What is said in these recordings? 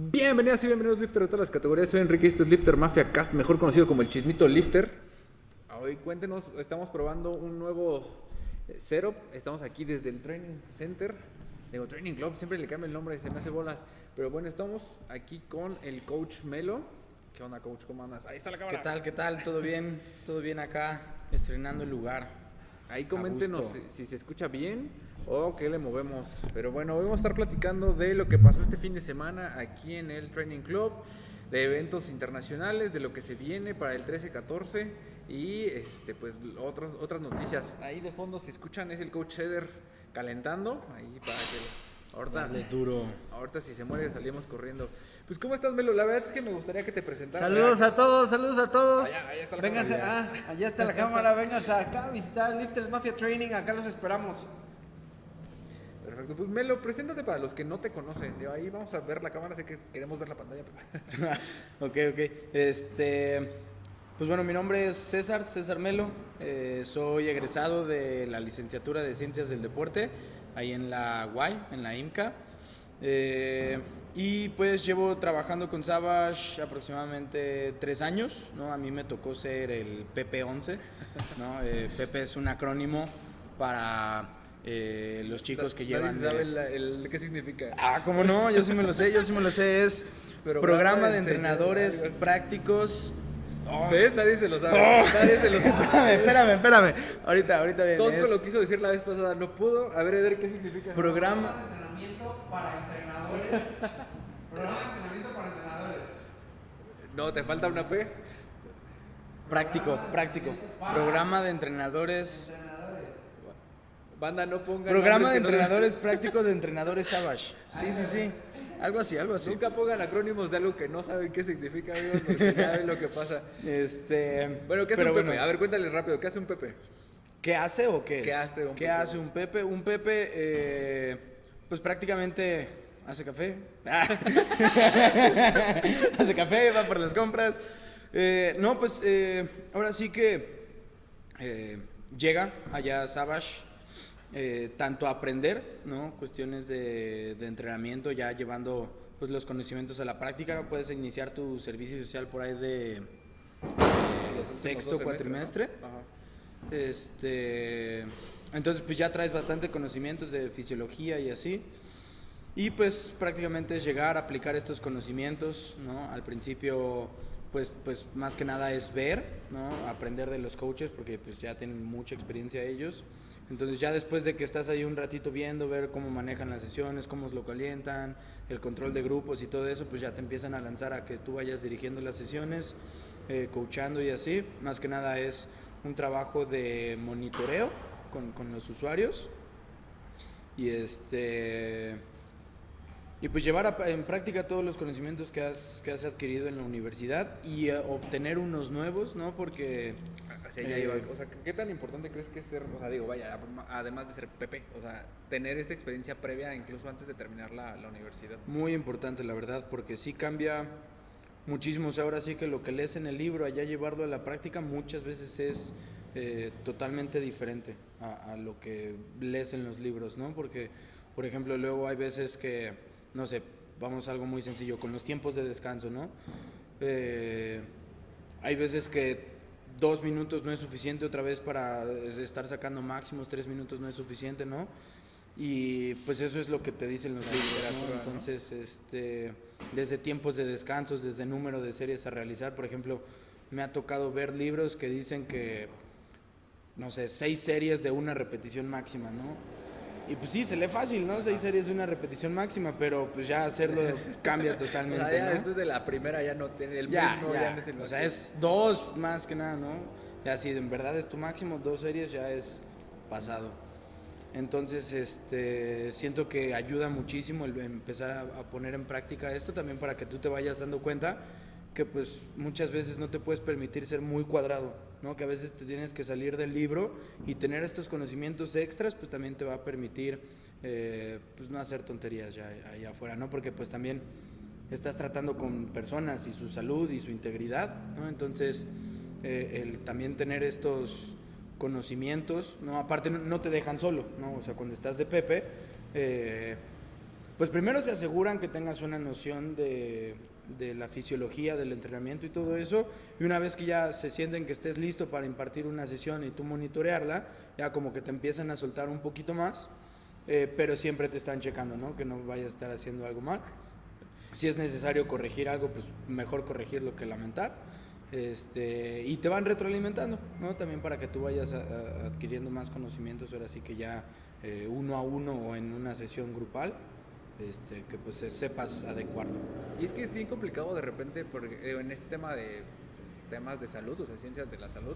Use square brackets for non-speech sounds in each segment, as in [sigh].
Bienvenidas y bienvenidos Lifter de todas las categorías. Soy Enrique, esto es Lifter Mafia Cast, mejor conocido como el Chismito Lifter. Hoy cuéntenos, estamos probando un nuevo eh, setup. Estamos aquí desde el Training Center. Digo, Training Club, siempre le cambia el nombre, se me hace bolas. Pero bueno, estamos aquí con el coach Melo. ¿Qué onda, coach? ¿Cómo andas? Ahí está la cámara. ¿Qué tal? ¿Qué tal? ¿Todo bien? ¿Todo bien acá? Estrenando el lugar. Ahí coméntenos si, si se escucha bien o qué le movemos. Pero bueno, hoy vamos a estar platicando de lo que pasó este fin de semana aquí en el Training Club, de eventos internacionales, de lo que se viene para el 13-14 y este pues otras otras noticias. Ahí de fondo si escuchan es el coach Cheder calentando, ahí para que ahorita Dale duro. ahorita si se muere salimos corriendo. Pues ¿cómo estás, Melo? La verdad es que me gustaría que te presentaras. Saludos a todos, saludos a todos. Allá, allá está la Vénganse, cámara, ah, allá está la cámara, vénganse acá a visitar Lifters Mafia Training, acá los esperamos. Perfecto. Pues Melo, preséntate para los que no te conocen. De ahí vamos a ver la cámara, sé que queremos ver la pantalla. pero- [laughs] ok, ok. Este, pues bueno, mi nombre es César, César Melo. Eh, soy egresado de la licenciatura de Ciencias del Deporte, ahí en la UAI, en la IMCA. Eh, y pues llevo trabajando con Savage aproximadamente tres años, ¿no? A mí me tocó ser el PP11, ¿no? [laughs] Eh, PP es un acrónimo para eh, los chicos que llevan... sabe de- el, qué significa. Ah, ¿cómo no? Yo sí me lo sé, yo sí me lo sé. Es Programa de entrenadores prácticos. Oh, ¿Ves? Nadie se lo sabe. Oh. Nadie se lo espérame, sabe. [laughs] espérame, espérame. Ahorita, ahorita bien. Tosco es lo quiso decir la vez pasada, no pudo. A ver, Eder, ¿qué significa? programa. entrenamiento para entrenadores. [laughs] Programa de entrenamiento para entrenadores. No, te falta una P. Práctico, práctico. Programa de entrenadores. Banda, no pongan. Programa de entrenadores [laughs] prácticos de entrenadores Savage. Sí, sí, sí. Algo así, algo así. Nunca pongan acrónimos de algo que no saben qué significa, amigos, porque ya ven lo que pasa. [laughs] Este. Bueno, ¿qué hace un Pepe? bueno, A ver, cuéntales rápido, ¿qué hace un Pepe? ¿Qué hace o qué? ¿Qué es? hace un ¿Qué Pepe? hace un Pepe? Un Pepe, eh, pues prácticamente hace café. [laughs] hace café, va por las compras. Eh, no, pues eh, ahora sí que eh, llega allá Savage. Eh, tanto a aprender, ¿no? Cuestiones de, de entrenamiento, ya llevando pues, los conocimientos a la práctica. ¿no? Puedes iniciar tu servicio social por ahí de, eh, sexto cuatrimestre. ¿no? Ajá. Este, entonces pues ya traes bastante conocimientos de fisiología y así. Y pues prácticamente es llegar a aplicar estos conocimientos, ¿no? Al principio pues, pues más que nada es ver, ¿no? Aprender de los coaches porque pues ya tienen mucha experiencia ellos. Entonces ya después de que estás ahí un ratito viendo, ver cómo manejan las sesiones, cómo lo calientan, el control de grupos y todo eso, pues ya te empiezan a lanzar a que tú vayas dirigiendo las sesiones, eh, coachando y así. Más que nada es un trabajo de monitoreo con, con los usuarios. Y este y pues llevar a- en práctica todos los conocimientos que has, que has adquirido en la universidad y eh, obtener unos nuevos, ¿no? Porque Allá Eh, iba. O sea, ¿qué tan importante crees que es ser, o sea, digo, vaya, además de ser Pepe, o sea, tener esta experiencia previa incluso antes de terminar la, la universidad? muy importante, la verdad, porque sí cambia muchísimo. O sea, ahora sí que lo que lees en el libro, allá llevarlo a la práctica, muchas veces es eh, totalmente diferente a, a lo que lees en los libros, ¿no? Porque, por ejemplo, luego hay veces que, no sé, vamos a algo muy sencillo, con los tiempos de descanso, ¿no? Eh, hay veces que dos minutos no es suficiente otra vez para eh, estar sacando máximos, tres minutos no es suficiente, ¿no? Y pues eso es lo que te dicen los libros. Entonces, este, desde tiempos de descansos, desde número de series a realizar, por ejemplo, me ha tocado ver libros que dicen que, no sé, seis series de una repetición máxima, ¿no? Y pues sí, se lee fácil, ¿no? Seis series de una repetición máxima, pero pues ya hacerlo cambia [laughs] O totalmente, sea, ya ¿no? después de la primera ya no tiene el Ya, mismo, ya. no es el o sea, es dos más que nada, ¿no? Ya si en verdad es tu máximo, dos series ya es pasado. Entonces, este, siento que ayuda muchísimo el empezar a, a poner en práctica esto también para que tú te vayas dando cuenta que pues muchas veces no te puedes permitir ser muy cuadrado, ¿no? Que a veces te tienes que salir del libro y tener estos conocimientos extras, pues también te va a permitir, eh, pues no hacer tonterías ya allá afuera, ¿no? Porque pues también estás tratando con personas y su salud y su integridad, ¿no? Entonces, eh, el también tener estos conocimientos, ¿no? Aparte no, te dejan solo, ¿no? O sea, cuando estás de Pepe, eh, pues primero se aseguran que tengas una noción de, de la fisiología del entrenamiento y todo eso, y una vez que ya se sienten que estés listo para impartir una sesión y tú monitorearla, ya como que te empiezan a soltar un poquito más, eh, pero siempre te están checando, ¿no? Que no vayas a estar haciendo algo mal. Si es necesario corregir algo, pues mejor corregirlo que lamentar. Este, y te van retroalimentando, ¿no? También para que tú vayas adquiriendo más conocimientos, ahora sí que ya eh, uno a uno o en una sesión grupal, este, que pues se- sepas adecuarlo. Y es que es bien complicado de repente, porque eh, en este tema de pues, temas de salud, o sea, ciencias de la salud.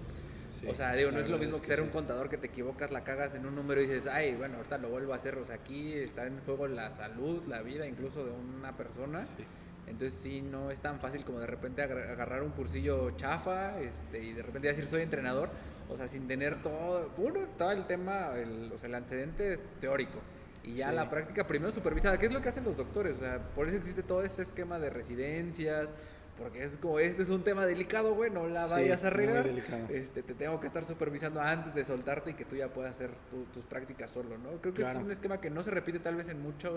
Sí, o sea, digo, no es lo mismo es que, que ser un contador que te equivocas, la cagas en un número y dices, ay, bueno, ahorita lo vuelvo a hacer. O sea, aquí está en juego la salud, la vida incluso de una persona. Sí. Entonces sí, no es tan fácil como de repente agar- agarrar un cursillo chafa este, y de repente decir soy entrenador, o sea, sin tener todo, uno, todo el tema, el, o sea, el antecedente teórico. Y ya Sí. la práctica primero supervisada, ¿qué es lo que hacen los doctores? O sea, por eso existe todo este esquema de residencias, porque es como, este es un tema delicado, güey, no la Sí, vayas a delicado. Este, te tengo que estar supervisando antes de soltarte y que tú ya puedas hacer tu- tus prácticas solo, ¿no? Creo que Claro. es un esquema que no se repite tal vez en muchas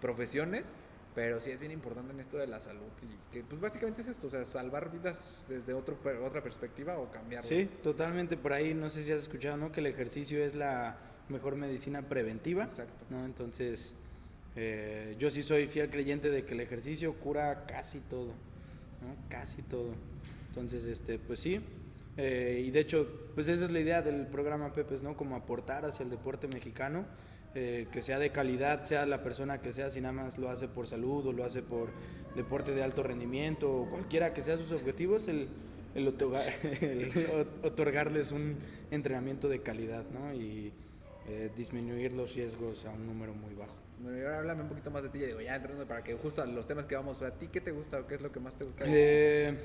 profesiones, pero sí es bien importante en esto de la salud y que pues básicamente es esto, o sea, salvar vidas desde otro, otra perspectiva o cambiarlas. Sí, totalmente por ahí, no sé si has escuchado, ¿no? Que el ejercicio es la mejor medicina preventiva, Exacto. ¿no? Entonces, eh, yo sí soy fiel creyente de que el ejercicio cura casi todo, ¿no? Casi todo. Entonces, este, pues sí. eh, y de hecho, pues esa es la idea del programa Pepes, ¿no? Como aportar hacia el deporte mexicano, eh, que sea de calidad, sea la persona que sea, si nada más lo hace por salud o lo hace por deporte de alto rendimiento o cualquiera que sea sus objetivos, el, el, otorga- [laughs] el ot- otorgarles un entrenamiento de calidad, ¿no? Y eh, disminuir los riesgos a un número muy bajo. Bueno, y ahora háblame un poquito más de ti, ya digo, ya entrando para que justo a los temas que vamos, ¿a ti qué te gusta o qué es lo que más te gusta? Eh,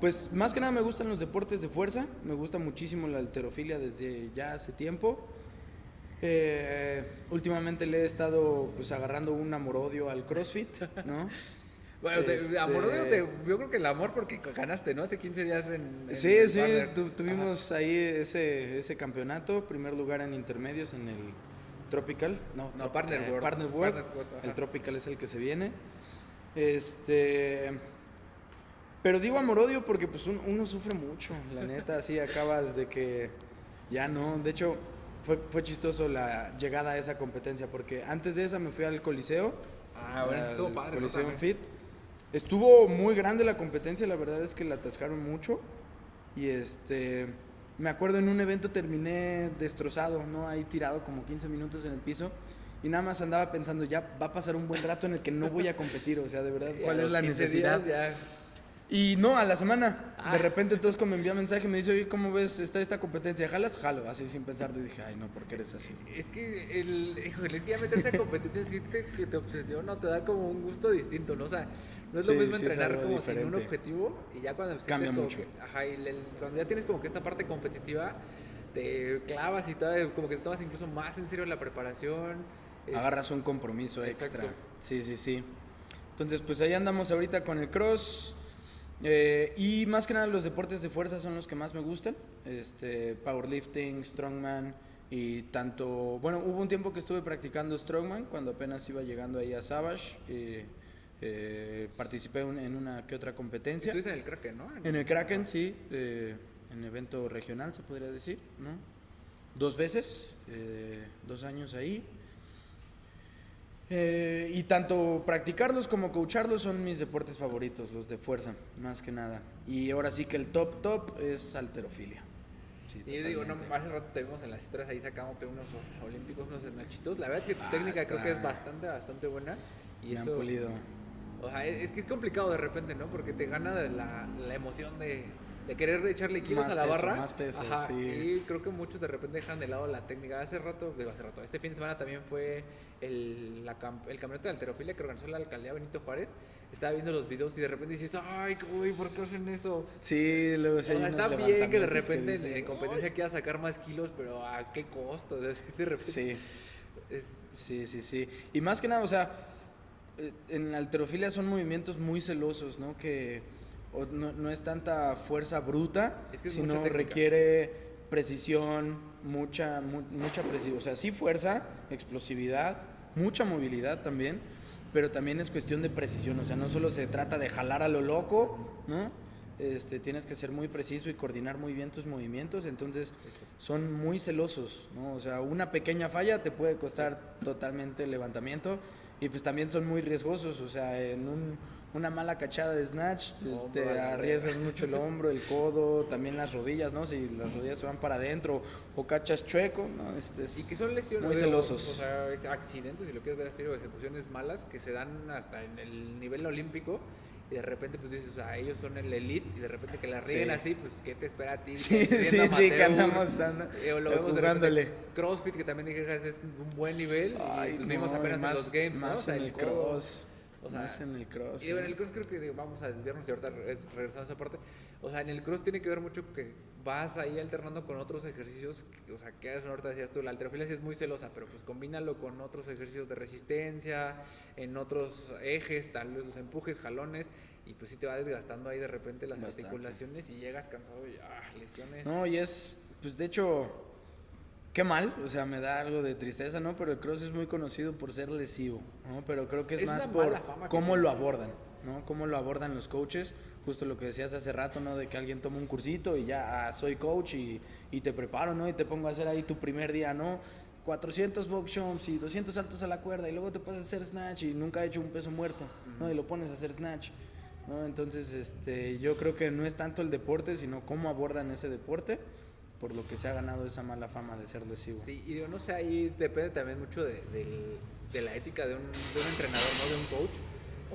pues más que nada me gustan los deportes de fuerza, me gusta muchísimo la alterofilia desde ya hace tiempo. Eh, últimamente le he estado pues agarrando un amor-odio al CrossFit, ¿no? [laughs] bueno, te, este- amor, odio, te- yo creo que el amor porque ganaste, ¿no? Hace 15 días en... en Sí, sí, tu- tuvimos ahí ese, ese campeonato, primer lugar en intermedios en el Tropical, no, No, Partner eh, World. Partner World, Partner World, el Tropical es el que se viene. Este, pero digo amor-odio porque pues un- uno sufre mucho, la neta, así [laughs] acabas de que ya no, de hecho fue, fue chistoso la llegada a esa competencia porque antes de esa me fui al Coliseo. Ah, bueno, estuvo padre, ¿no? Coliseo También. Fit. Estuvo muy grande la competencia, la verdad es que la atascaron mucho. Y este, me acuerdo en un evento terminé destrozado, ¿no? Ahí tirado como 15 minutos en el piso. Y nada más andaba pensando, ya va a pasar un buen rato en el que no voy a competir. O sea, de verdad, ¿cuál es la 15 necesidad? ya- Y no, a la semana. Ah. De repente entonces como me envía mensaje, me dice, oye, ¿cómo ves está esta competencia? ¿Jalas? Jalo, así sin pensarlo. Y dije, ay, no, ¿por qué eres así? Es que el, híjole, es que ya meterse a competencia sí te, que te obsesiona o te da como un gusto distinto, ¿no? O sea, no es lo mismo entrenar como sin un objetivo y ya cuando Cambia como mucho. ajá, y el- cuando ya tienes como que esta parte competitiva, te clavas y todo, como que te tomas incluso más en serio la preparación. Agarras un compromiso extra. Sí, sí, sí. Entonces, pues ahí andamos ahorita con el cross. eh, y más que nada los deportes de fuerza son los que más me gustan. Este, powerlifting, strongman y tanto... Bueno, hubo un tiempo que estuve practicando strongman cuando apenas iba llegando ahí a Savage. eh, eh, participé un- en una que otra competencia. Estuviste en el Kraken, ¿no? En el Kraken, sí, eh, en evento regional se podría decir, ¿no? Dos veces, eh, dos años ahí. Eh, y tanto practicarlos como coacharlos son mis deportes favoritos, los de fuerza, más que nada. Y ahora sí que el top top es alterofilia. Sí, Y yo digo, no, hace rato te vimos en las historias ahí sacándote unos olímpicos, unos nachitos. La verdad es que tu Ah, técnica creo que es bastante, bastante buena. Y Me han pulido. O sea, es, que es complicado de repente, ¿no? Porque te gana la, la emoción de, de querer echarle kilos Más a la peso, barra. más peso, Ajá, sí. Y creo que muchos de repente dejan de lado la técnica. Hace rato, digo, hace rato, este fin de semana también fue el, la el campeonato de alterofilia que organizó la alcaldía Benito Juárez. Estaba viendo los videos y de repente dices, ay, güey, ¿por qué hacen eso? Sí, luego sí O sea, está bien que de repente en, en competencia quieras sacar más kilos, pero ¿a qué costo? [laughs] O sea, de repente Sí. es- Sí, sí, sí. Y más que nada, o sea, en la alterofilia son movimientos muy celosos, ¿no? Que no, no es tanta fuerza bruta, Es que es mucha sino requiere precisión, mucha, mu- mucha precisión. O sea, sí fuerza, explosividad, mucha movilidad también, pero también es cuestión de precisión, o sea, no solo se trata de jalar a lo loco, ¿no? Este, tienes que ser muy preciso y coordinar muy bien tus movimientos, entonces son muy celosos, ¿no? O sea, una pequeña falla te puede costar totalmente el levantamiento y pues también son muy riesgosos, o sea, en un, una mala cachada de snatch Hombro, te arriesgas mucho el hombro, el codo, también las rodillas, ¿no? Si las rodillas se van para adentro o cachas chueco, ¿no? Este es Y que son lesiones. muy celosos. O sea, accidentes, si lo quieres ver así, o ejecuciones malas que se dan hasta en el nivel olímpico. Y de repente, pues dices, o sea, ellos son el elite. Y de repente que la rieguen Sí. así, pues, ¿qué te espera a ti? Sí, sí, siendo sí, que amateur, andamos anda- eh, lo vemos de jugándole. repente CrossFit, que también dije, es un buen nivel. Ay, y pues, vimos no, apenas más, en los games, ¿no? más O sea, en el codo. cross. O sea, más en el cross. Y digo, en sí. el cross creo que digo, vamos a desviarnos y ahorita re- regresando a esa parte. O sea, en el cross tiene que ver mucho que vas ahí alternando con otros ejercicios. que- o sea, que ahorita decías tú, la alterofilia sí es muy celosa, pero pues combínalo con otros ejercicios de resistencia, en otros ejes, tal vez los empujes, jalones. Y pues sí te va desgastando ahí de repente las Bastante. articulaciones y llegas cansado y ah, lesiones. No, y es, pues de hecho, qué mal, o sea, me da algo de tristeza, ¿no? Pero el cross es muy conocido por ser lesivo, ¿no? Pero creo que es, Es más por cómo lo abordan, ¿no? Cómo lo abordan los coaches, justo lo que decías hace rato, ¿no? De que alguien toma un cursito y ya, ah, soy coach y, y te preparo, ¿no? Y te pongo a hacer ahí tu primer día, ¿no? 400 box jumps y 200 saltos a la cuerda y luego te pasas a hacer snatch y nunca ha hecho un peso muerto, ¿no? Y lo pones a hacer snatch. ¿no? Entonces, este, yo creo que no es tanto el deporte, sino cómo abordan ese deporte, por lo que se ha ganado esa mala fama de ser lesivo. Sí, y digo, no sé, ahí depende también mucho de la ética de un, de un entrenador, no de un coach.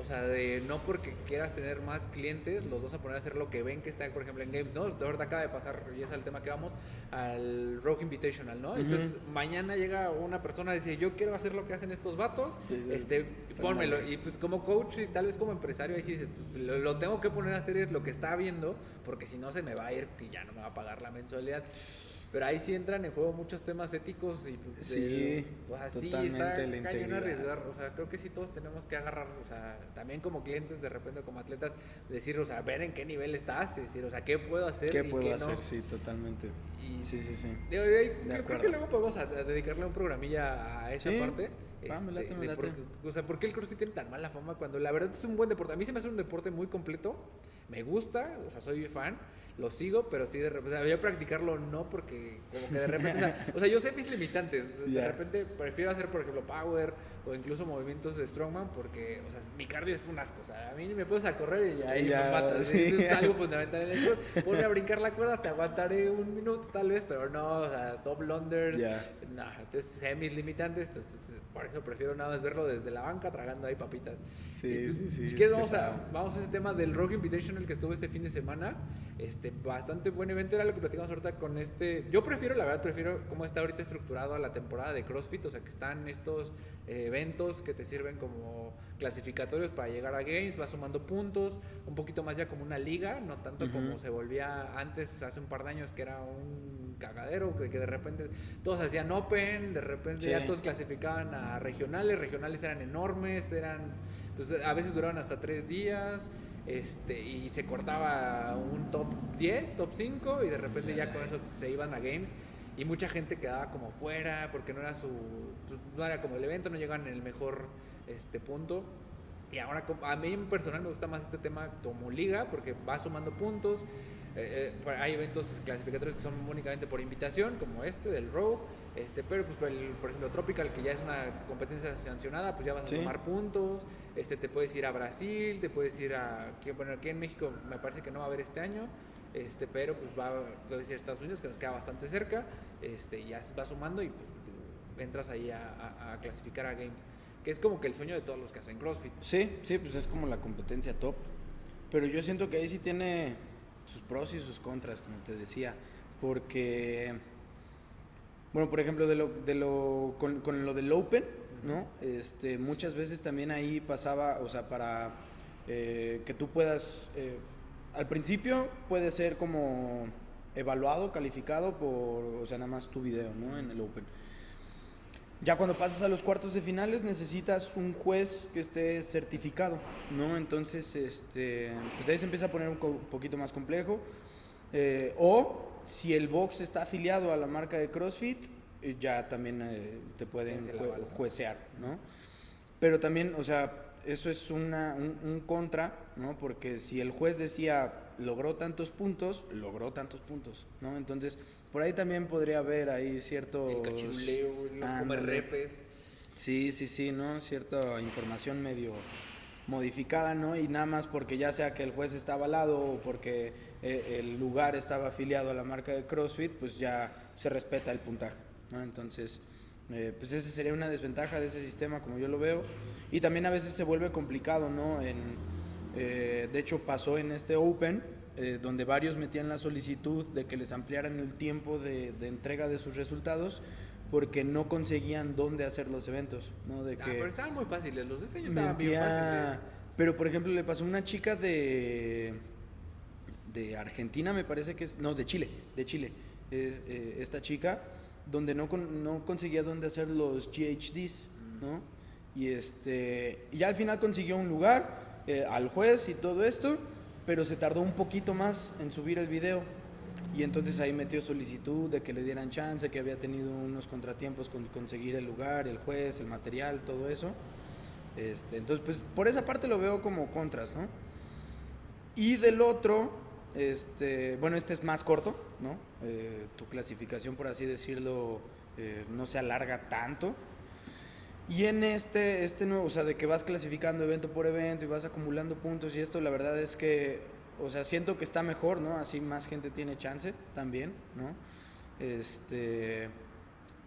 O sea, de no porque quieras tener más clientes, los vas a poner a hacer lo que ven que está, por ejemplo, en Games, ¿no? De verdad acaba de pasar, y es el tema que vamos, al Rogue Invitational, ¿no? Entonces, mañana llega una persona y dice, yo quiero hacer lo que hacen estos vatos, Sí, este, pónmelo. Pónmelo. Y pues como coach y tal vez como empresario, ahí sí dices, pues lo, lo tengo que poner a hacer es lo que está viendo, porque si no se me va a ir y ya no me va a pagar la mensualidad. Pero ahí sí entran en juego muchos temas éticos y Sí, de- pues así totalmente está la cañón integridad. arriesgar. O sea, creo que sí todos tenemos que agarrar, o sea, también como clientes, de repente como atletas, decir, o sea, ver en qué nivel estás, decir, o sea, qué puedo hacer ¿Qué y puedo qué hacer? no. Sí, totalmente. Y- Sí, sí, sí. Digo, y ahí creo- que luego podemos a- a dedicarle un programilla a esa Sí, parte. va, me late, este, me de late. por qué- o sea, ¿por qué el CrossFit tiene tan mala fama cuando la verdad es un buen deporte? A mí se me hace un deporte muy completo, me gusta, o sea, soy fan, lo sigo, pero sí de repente, o sea, yo practicarlo no porque como que de repente, o sea, yo sé mis limitantes, o sea, de [laughs] repente prefiero hacer, por ejemplo, power o incluso movimientos de strongman porque, o sea, mi cardio es un asco, o sea, a mí me puedes a correr y ahí Ya, me matas, sí. Eso es algo fundamental en el cross. Ponme a brincar la cuerda, te aguantaré un minuto tal vez, pero no, o sea, top blunders, Ya. no, entonces sé mis limitantes, entonces por eso prefiero nada más verlo desde la banca tragando ahí papitas. Sí, Y, pues, sí, sí, Si quieres vamos a, vamos a ese tema del Rock Invitational que estuvo este fin de semana, este bastante buen evento era lo que platicamos ahorita con este, yo prefiero la verdad prefiero cómo está ahorita estructurado a la temporada de CrossFit, o sea que están estos eh, eventos que te sirven como clasificatorios para llegar a games, vas sumando puntos, un poquito más ya como una liga, no tanto como se volvía antes, hace un par de años, que era un cagadero, que, que de repente todos hacían Open, de repente Sí. ya todos clasificaban a regionales, regionales eran enormes, eran, pues a veces duraban hasta tres días. Este, y se cortaba un top 10, top 5 y de repente ya con eso se iban a games y mucha gente quedaba como fuera porque no era su pues, no era como el evento, no llegaban en el mejor este punto. Y ahora a mí en personal me gusta más este tema como liga porque va sumando puntos. Eh, eh, hay eventos clasificatorios que son únicamente por invitación, como este del Row, este, pero pues por, el- por ejemplo Tropical, que ya es una competencia sancionada, pues ya vas a Sí. sumar puntos, este, te puedes ir a Brasil, te puedes ir a, bueno, aquí en México me parece que no va a haber este año, este, pero pues va, a Estados Unidos, que nos queda bastante cerca, este, ya vas sumando y pues entras ahí a, a- a clasificar a Games, que es como que el sueño de todos los que hacen CrossFit. Sí, sí, pues es como la competencia top. Pero yo siento que ahí sí tiene sus pros y sus contras, como te decía. Porque, bueno, por ejemplo, de lo, de lo, con, con lo del Open, ¿no? Este, muchas veces también ahí pasaba, o sea, para eh, que tú puedas, eh, al principio puede ser como evaluado, calificado por, o sea, nada más tu video, ¿no? En el Open. Ya cuando pasas a los cuartos de finales necesitas un juez que esté certificado, ¿no? Entonces, este, pues ahí se empieza a poner un poquito más complejo. Eh, o si el box está afiliado a la marca de CrossFit, eh, ya también eh, te pueden jue- juecear, ¿no? Pero también, o sea, eso es una, un, un contra, ¿no? Porque si el juez decía logró tantos puntos, logró tantos puntos, ¿no? Entonces, por ahí también podría haber ahí cierto... El cachiruleo, los comerrepes. Sí, sí, sí, ¿no? Cierta información medio modificada, ¿no? Y nada más porque ya sea que el juez está avalado o porque eh, el lugar estaba afiliado a la marca de CrossFit, pues ya se respeta el puntaje, ¿no? Entonces, eh, pues esa sería una desventaja de ese sistema, como yo lo veo. Y también a veces se vuelve complicado, ¿no? En, eh, de hecho, pasó en este Open, eh, donde varios metían la solicitud de que les ampliaran el tiempo de, de entrega de sus resultados porque no conseguían dónde hacer los eventos, ¿no? De Ah, que pero estaban muy fáciles, los de este estaban bien metía- fáciles. Pero, por ejemplo, le pasó a una chica de, de Argentina, me parece que es, no, de Chile, de Chile, es, eh, esta chica, donde no, no conseguía dónde hacer los GHDs, ¿no? Y, este, ya al final consiguió un lugar, eh, al juez y todo esto, pero se tardó un poquito más en subir el video. Y entonces ahí metió solicitud de que le dieran chance, que había tenido unos contratiempos con conseguir el lugar, el juez, el material, todo eso. Este, entonces, pues por esa parte lo veo como contras, ¿no? Y del otro, este, bueno, este es más corto, ¿no? Eh, tu clasificación, por así decirlo, eh, no se alarga tanto. Y en este, este nuevo, o sea, de que vas clasificando evento por evento y vas acumulando puntos y esto, la verdad es que, o sea, siento que está mejor, ¿no? Así más gente tiene chance también, ¿no? Este,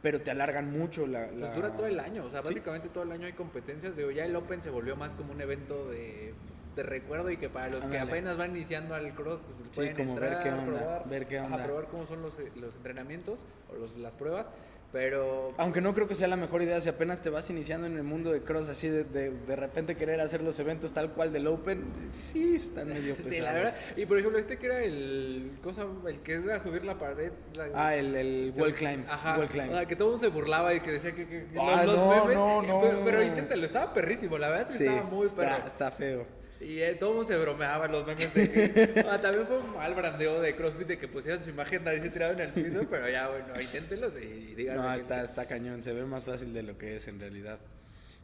pero te alargan mucho la... Pues dura todo el año, o sea, Sí. básicamente todo el año hay competencias. Digo, ya el Open se volvió más como un evento de, de recuerdo y que para los que apenas van iniciando al cross, pues Sí, pueden como ver entrar, qué onda, probar, ver qué onda. probar cómo son los, eh, los entrenamientos o los, las pruebas. Pero Aunque no creo que sea la mejor idea si apenas te vas iniciando en el mundo de cross, así de, de, de repente querer hacer los eventos tal cual del Open, sí están medio pesados. [laughs] Sí, la verdad. Y por ejemplo, este que era el cosa, el que era subir la pared. la- Ah, el, el wall climb. Ajá. wall climb. O sea, que todo el mundo se burlaba y que decía que, que- Ah, los, los no, memes. no, no, pero, pero inténtalo, estaba perrísimo, la verdad sí, estaba muy está, está feo. Y eh, todo el mundo se bromeaba los memes de que. [laughs] Ah, también fue un mal brandeo de CrossFit de que pusieran su imagen ahí tirado en el piso, [laughs] pero ya, bueno, inténtelos y díganme. No, está, está cañón, se ve más fácil de lo que es en realidad.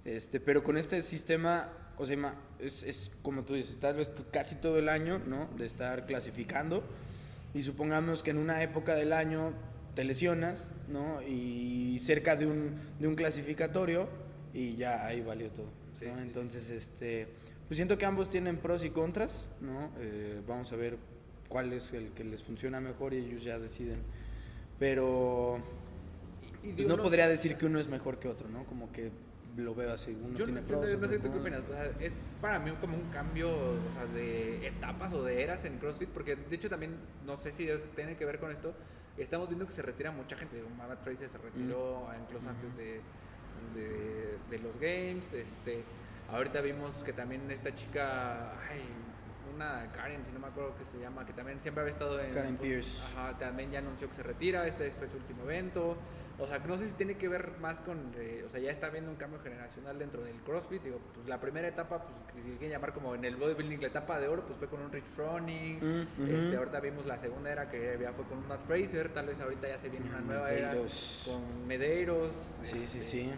Este, pero con este sistema, o sea, es, es como tú dices, tal vez casi todo el año, ¿no? De estar clasificando. Y supongamos que en una época del año te lesionas, ¿no? Y cerca de un, de un clasificatorio y ya ahí valió todo. ¿no? sí. Entonces, este, pues siento que ambos tienen pros y contras, ¿no? Eh, vamos a ver cuál es el que les funciona mejor y ellos ya deciden. Pero pues no podría decir que uno es mejor que otro, ¿no? Como que lo veo así, uno Yo tiene no, pros. yo no otro sé tú qué con- opinas. O sea, es para mí como un cambio o sea, de etapas o de eras en CrossFit, porque de hecho también, no sé si tiene que ver con esto, estamos viendo que se retira mucha gente. Digo, Matt Fraser se retiró incluso antes de, de, de los Games. Este, ahorita vimos que también esta chica, ay, una Karen, si no me acuerdo qué se llama, que también siempre había estado en... Karen Pierce. Ajá, también ya anunció que se retira, este fue su último evento. O sea, no sé si tiene que ver más con, eh, o sea, ya está viendo un cambio generacional dentro del CrossFit. Digo, pues la primera etapa, pues que se quiere llamar como en el bodybuilding, la etapa de oro, pues fue con un Rich Froning. Mm, este, ahorita vimos la segunda era que ya fue con un Matt Fraser. Tal vez ahorita ya se viene una nueva Medeiros. era con Medeiros. Sí, sí, este, sí.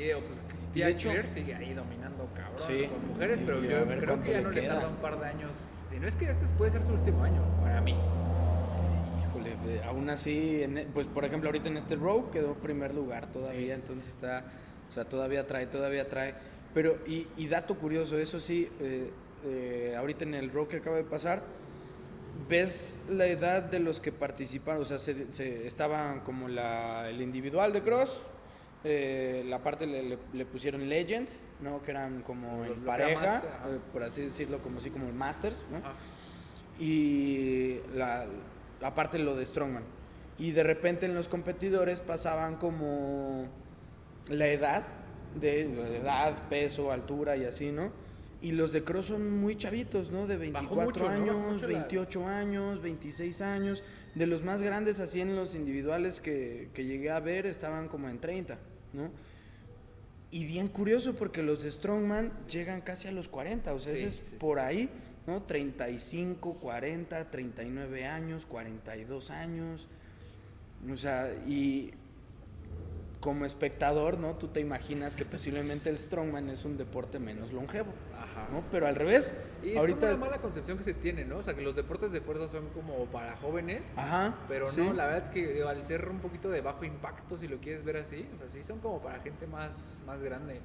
Y digo, pues de hecho- sigue ahí dominando cabrón Sí. con mujeres, pero yo creo que ya no le queda. tarda un par de años. Si no es que este puede ser su último año, para mí. Híjole, aún así, e- pues por ejemplo, ahorita en este row quedó primer lugar todavía, Sí. entonces está, o sea, todavía trae, todavía trae. Pero, y, y dato curioso, eso sí, eh, eh, ahorita en el row que acaba de pasar, ves la edad de los que participaron, o sea, se, se- estaban como la, el individual de cross, eh, la parte le, le- le pusieron legends, ¿no? Que eran como en pareja, master, eh, por así decirlo, como así como masters, ¿no? Y la, la parte lo de Strongman. Y de repente en los competidores pasaban como la edad, de edad, peso, altura y así, ¿no? Y los de cross son muy chavitos, ¿no? De Bajó 24 mucho, ¿no? años, la- 28 años, 26 años. De los más grandes así en los individuales que, que llegué a ver estaban como en 30, ¿no? Y bien curioso porque los de Strongman llegan casi a los 40, o sea, Sí, ese es sí, sí. por ahí, ¿no? 35, 40, 39 años, 42 años. O sea, y como espectador, ¿no? Tú te imaginas que posiblemente el strongman es un deporte menos longevo. ¿No? Pero al revés, Y es ahorita... como una mala concepción que se tiene, ¿no? O sea, que los deportes de fuerza son como para jóvenes. Ajá. Pero sí. no, la verdad es que al ser un poquito de bajo impacto, si lo quieres ver así, o sea, sí son como para gente más, más grande.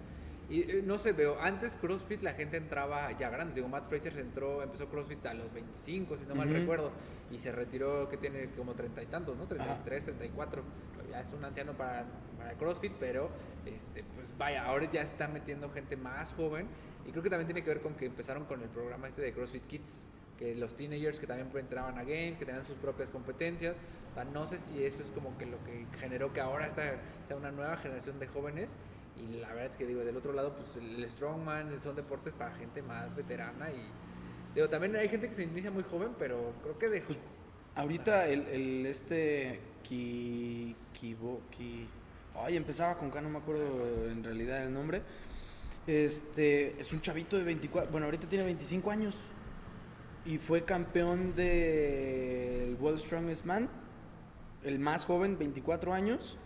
Y eh, no sé, veo, antes CrossFit la gente entraba ya grande, digo, Matt Fraser entró, empezó CrossFit a los 25, si no mal recuerdo, y se retiró, que tiene como treinta y tantos, ¿no? 33, 34, ya es un anciano para, para CrossFit, pero, este, pues vaya, ahora ya se está metiendo gente más joven, y creo que también tiene que ver con que empezaron con el programa este de CrossFit Kids, que los teenagers que también entraban a games, que tenían sus propias competencias. O sea, no sé si eso es como que lo que generó que ahora esta sea una nueva generación de jóvenes. Y la verdad es que digo, del otro lado, pues el strongman son deportes para gente más veterana. Y digo, también hay gente que se inicia muy joven, pero creo que de... Ahorita el, el este Ki, Kibo, Ki, ay, empezaba con K, no me acuerdo en realidad el nombre. Este, es un chavito de 24, bueno, ahorita tiene 25 años y fue campeón del World Strongest Man, el más joven, 24 años,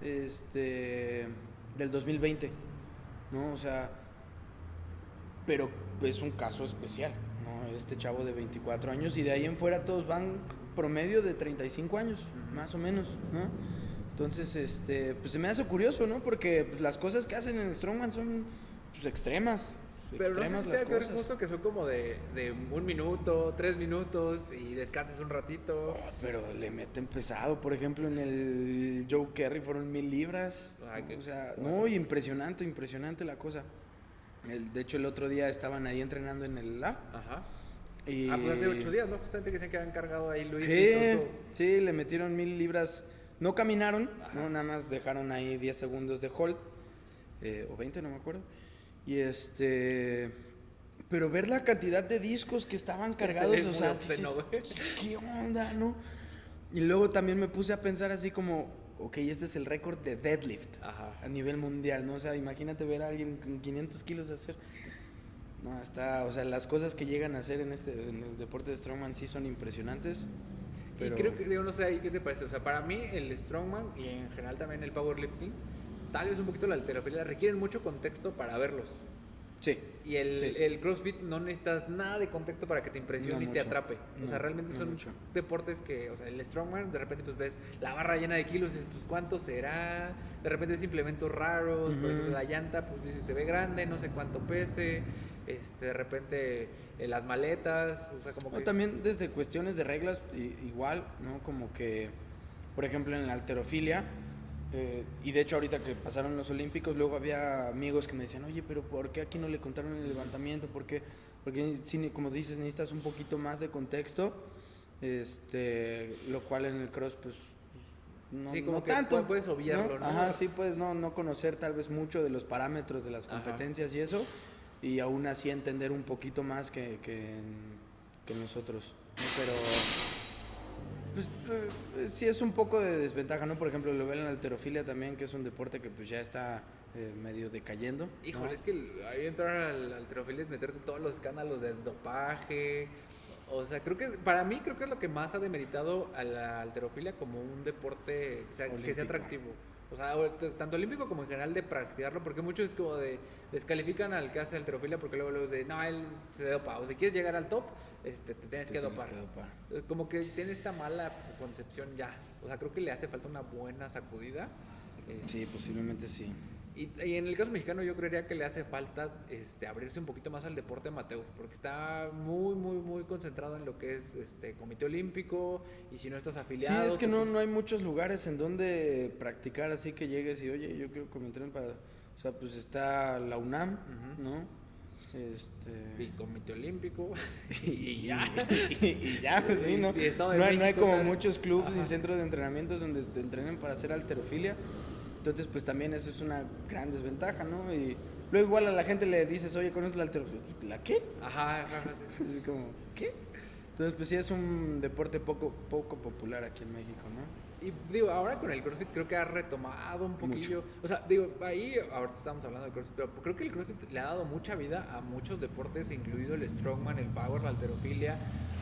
este, del 2020, ¿no? O sea, pero es un caso especial, ¿no? Este chavo de 24 años y de ahí en fuera todos van promedio de 35 años, más o menos, ¿no? Entonces, este, pues se me hace curioso, ¿no? Porque pues, las cosas que hacen en Strongman son pues, extremas. Pero no sé si que ver justo que son como de, de un minuto, tres minutos y descansas un ratito. Oh, pero le meten pesado, por ejemplo, en el Joe Kerry fueron mil libras. Qué o sea, bueno. no, impresionante, impresionante la cosa. El- de hecho, el otro día estaban ahí entrenando en el lab. Ajá. Y... Ah, pues hace ocho días, ¿no? Justamente que decían que habían cargado ahí Luis Sí, le metieron mil libras. No caminaron, Ajá. ¿no? nada más dejaron ahí 10 segundos de hold, eh, o 20, no me acuerdo. Y este. Pero ver la cantidad de discos que estaban cargados, o sea, dices. [laughs] ¿qué onda, no? Y luego también me puse a pensar así como, ok, este es el récord de deadlift Ajá. a nivel mundial, ¿no? O sea, imagínate ver a alguien con 500 kilos de hacer. No, está, o sea, las cosas que llegan a hacer en este, en el deporte de Strongman sí son impresionantes. Pero... Y creo que, digo, no sé, qué te parece. O sea, para mí el strongman y en general también el powerlifting, tal vez un poquito la alterofilia, requieren mucho contexto para verlos. Sí. Y el, Sí. el CrossFit no necesitas nada de contexto para que te impresione No y te mucho. atrape. O sea, No, realmente no son mucho. deportes que, o sea, el Strongman, de repente pues ves la barra llena de kilos y dices, pues cuánto será. De repente ves implementos raros, por Ujú. ejemplo, la llanta, pues dices, se ve grande, no sé cuánto pese. Este, de repente eh, las maletas, o sea, como No, que... también desde cuestiones de reglas, igual, ¿no? Como que, por ejemplo, en la alterofilia, eh, y de hecho ahorita que pasaron los olímpicos, luego había amigos que me decían, oye, pero ¿por qué aquí no le contaron el levantamiento? ¿Por qué? Porque, como dices, necesitas un poquito más de contexto, este, lo cual en el cross, pues, no, Sí, como no que tanto. pu- puedes obviarlo, ¿no? Ajá, sí, puedes no, no conocer tal vez mucho de los parámetros de las Ajá. competencias y eso, y aún así entender un poquito más que, que, en- que nosotros. ¿no? Pero, pues, eh, sí es un poco de desventaja, ¿no? Por ejemplo, lo ven en la alterofilia también, que es un deporte que pues ya está eh, medio decayendo. ¿no? Híjole, es que ahí entrar al alterofilia es meterte todos los escándalos de dopaje. O sea, creo que para mí creo que es lo que más ha demeritado a la alterofilia como un deporte que sea, que sea Olímpico. atractivo. O sea, tanto olímpico como en general de practicarlo, porque muchos es como de descalifican al que hace alterofilia porque luego luego de, no, él se dopa. O si quieres llegar al top, este, te tienes Te que tienes dopar. que dopar. Eh, Como que tiene esta mala concepción ya. O sea, creo que le hace falta una buena sacudida. Eh, Sí, posiblemente sí. Y, y en el caso mexicano yo creería que le hace falta este, abrirse un poquito más al deporte amateur, porque está muy, muy, muy concentrado en lo que es este comité olímpico y si no estás Sí, afiliado... es que pues, no, no hay muchos lugares en donde practicar así que llegues y, oye, yo quiero que me entrenen para... O sea, pues está la UNAM. ¿no? Este... Y comité olímpico [laughs] [laughs] y, ya. y, y ya, pues, sí, ¿no? Y no, hay, no hay México, como muchos clubes Ajá. y centros de entrenamientos donde te entrenen para hacer alterofilia. Entonces, pues también eso es una gran desventaja, ¿no? Y luego igual a la gente le dices, oye, ¿conoces la alterofilia? ¿La qué? Ajá, ajá, ajá, sí, sí. [laughs] Es como, ¿qué? Entonces, pues sí es un deporte poco, poco popular aquí en México, ¿no? Y digo, ahora con el CrossFit creo que ha retomado un poquillo. O sea, digo, ahí ahorita estamos hablando de CrossFit, pero creo que el CrossFit le ha dado mucha vida a muchos deportes, incluido el Strongman, el Power, la alterofilia,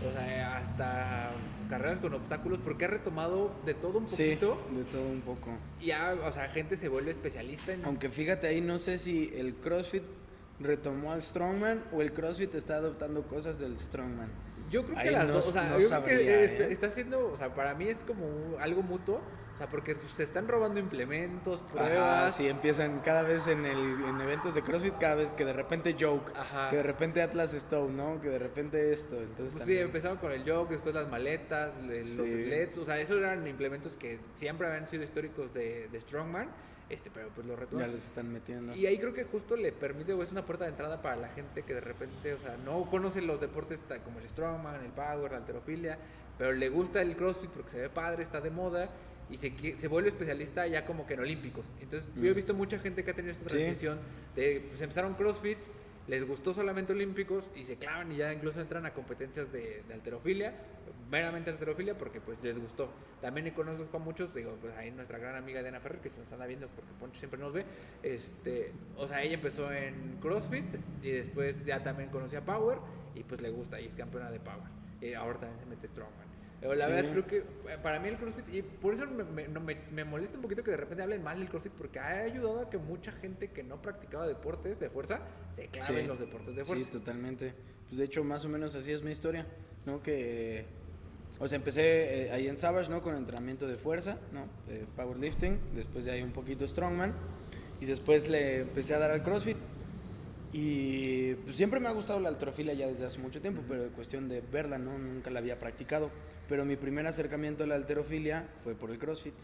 o sea, hasta carreras con obstáculos, porque ha retomado de todo un Sí, poquito. de todo un poco. Y ya, o sea, gente se vuelve especialista en. Aunque fíjate ahí, no sé si el CrossFit retomó al Strongman o el CrossFit está adoptando cosas del Strongman. Yo creo que las no- dos, o sea, no yo creo sabría, que está, ¿eh? está haciendo, o sea, para mí es como algo mutuo, o sea, porque se están robando implementos, pruebas. Ajá, sí, empiezan cada vez en, el, en eventos de CrossFit, cada vez que de repente Joke, Ajá. que de repente Atlas Stone, ¿no? Que de repente esto, entonces Pues sí, empezaron con el yoke, después las maletas, le- los Sí. sleds, o sea, esos eran implementos que siempre habían sido históricos de, de Strongman, este, pero pues ya retoman. los están metiendo. Y ahí creo que justo le permite, o es una puerta de entrada para la gente que de repente, o sea, no conoce los deportes como el strongman, el power, la alterofilia, pero le gusta el crossfit porque se ve padre, está de moda y se, se vuelve especialista ya como que en olímpicos. Entonces, yo he Mm. visto mucha gente que ha tenido esta Sí. transición de, pues empezaron crossfit, les gustó solamente olímpicos y se clavan y ya incluso entran a competencias de, alterofilia, meramente alterofilia porque pues les gustó. También conozco a muchos, digo, pues ahí nuestra gran amiga Diana Ferrer, que se nos anda viendo porque Poncho siempre nos ve, este, o sea, ella empezó en CrossFit y después ya también conoció a Power y pues le gusta y es campeona de Power. Y ahora también se mete Strongman. La Sí. verdad creo que eh, para mí el CrossFit, y por eso me, me- me- me molesta un poquito que de repente hablen mal del CrossFit, porque ha ayudado a que mucha gente que no practicaba deportes de fuerza se clave Sí. en los deportes de Sí, fuerza. totalmente. Pues de hecho, más o menos así es mi historia, ¿no? Que, o sea, empecé eh, ahí en Savage, ¿no? Con entrenamiento de fuerza, ¿no? Eh, powerlifting, después de ahí un poquito strongman, y después le empecé a dar al CrossFit. Y pues siempre me ha gustado la alterofilia ya desde hace mucho tiempo, pero en cuestión de verla, ¿no? Nunca la había practicado. Pero mi primer acercamiento a la alterofilia fue por el CrossFit,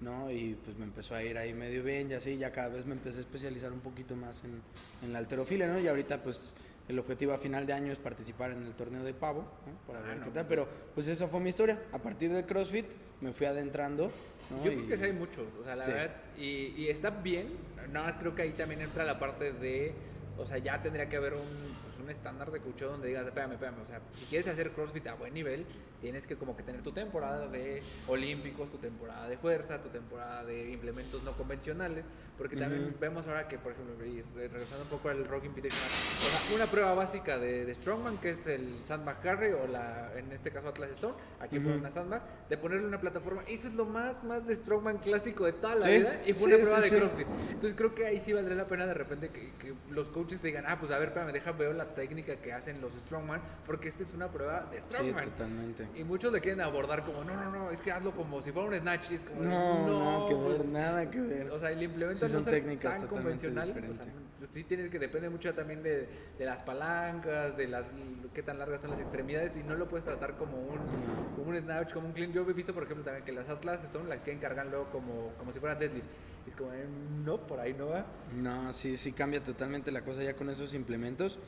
¿no? Y pues me empezó a ir ahí medio bien y así, ya cada vez me empecé a especializar un poquito más en, en la alterofilia, ¿no? Y ahorita pues el objetivo a final de año es participar en el torneo de pavo, ¿no? Para Ah, ver no, qué tal. Pero pues esa fue mi historia. A partir del CrossFit me fui adentrando, ¿no? Yo Y- creo que sí hay muchos, o sea, la Sí. verdad, y, y está bien, nada más creo que ahí también entra la parte de, o sea, ya tendría que haber un, un estándar de coaching donde digas, espérame, espérame, o sea, si quieres hacer CrossFit a buen nivel, tienes que como que tener tu temporada de olímpicos, tu temporada de fuerza, tu temporada de implementos no convencionales, porque también Ujú. vemos ahora que, por ejemplo, y regresando un poco al Rock Invitational, o sea, una prueba básica de, de Strongman, que es el Sandbag Carry, o la, en este caso Atlas Stone, aquí fue Ujú. una Sandbag, de ponerle una plataforma, eso es lo más, más de Strongman clásico de toda la Sí, vida, y fue sí, una prueba sí, de. CrossFit. Entonces creo que ahí sí valdría la pena de repente que, que los coaches te digan, ah, pues a ver, espérame, deja veo la técnica que hacen los Strongman, porque esta es una prueba de Sí, Strongman. totalmente. y muchos le quieren abordar como, no, no, no, es que hazlo como si fuera un snatch, y es como, No, nada que pues, ver, nada que ver. o sea, el implemento Sí, no son técnicas tan totalmente convencional. O sea, pues sí tienes que depende mucho también de, de las palancas, de las qué tan largas son las extremidades y no lo puedes tratar como un, como un snatch, como un clean. Yo he visto, por ejemplo, también que las Atlas Stone las quieren cargar luego como, como si fuera deadlift. Y es como, no, por ahí no va. No, sí, sí cambia totalmente la cosa ya con esos implementos.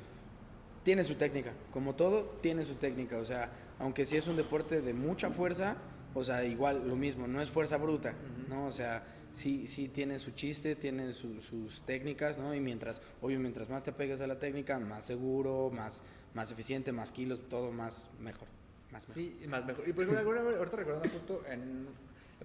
Tiene su técnica, como todo, tiene su técnica. O sea, aunque sí es un deporte de mucha fuerza, o sea, igual lo mismo, no es fuerza bruta. ¿no? O sea, sí, sí tiene su chiste, tiene su- sus técnicas, ¿no? Y mientras, obvio, mientras más te apegues a la técnica, más seguro, más, más eficiente, más kilos, todo más mejor. Más mejor. Sí, más mejor. Y por ejemplo, [laughs] ahorita recordando justo en.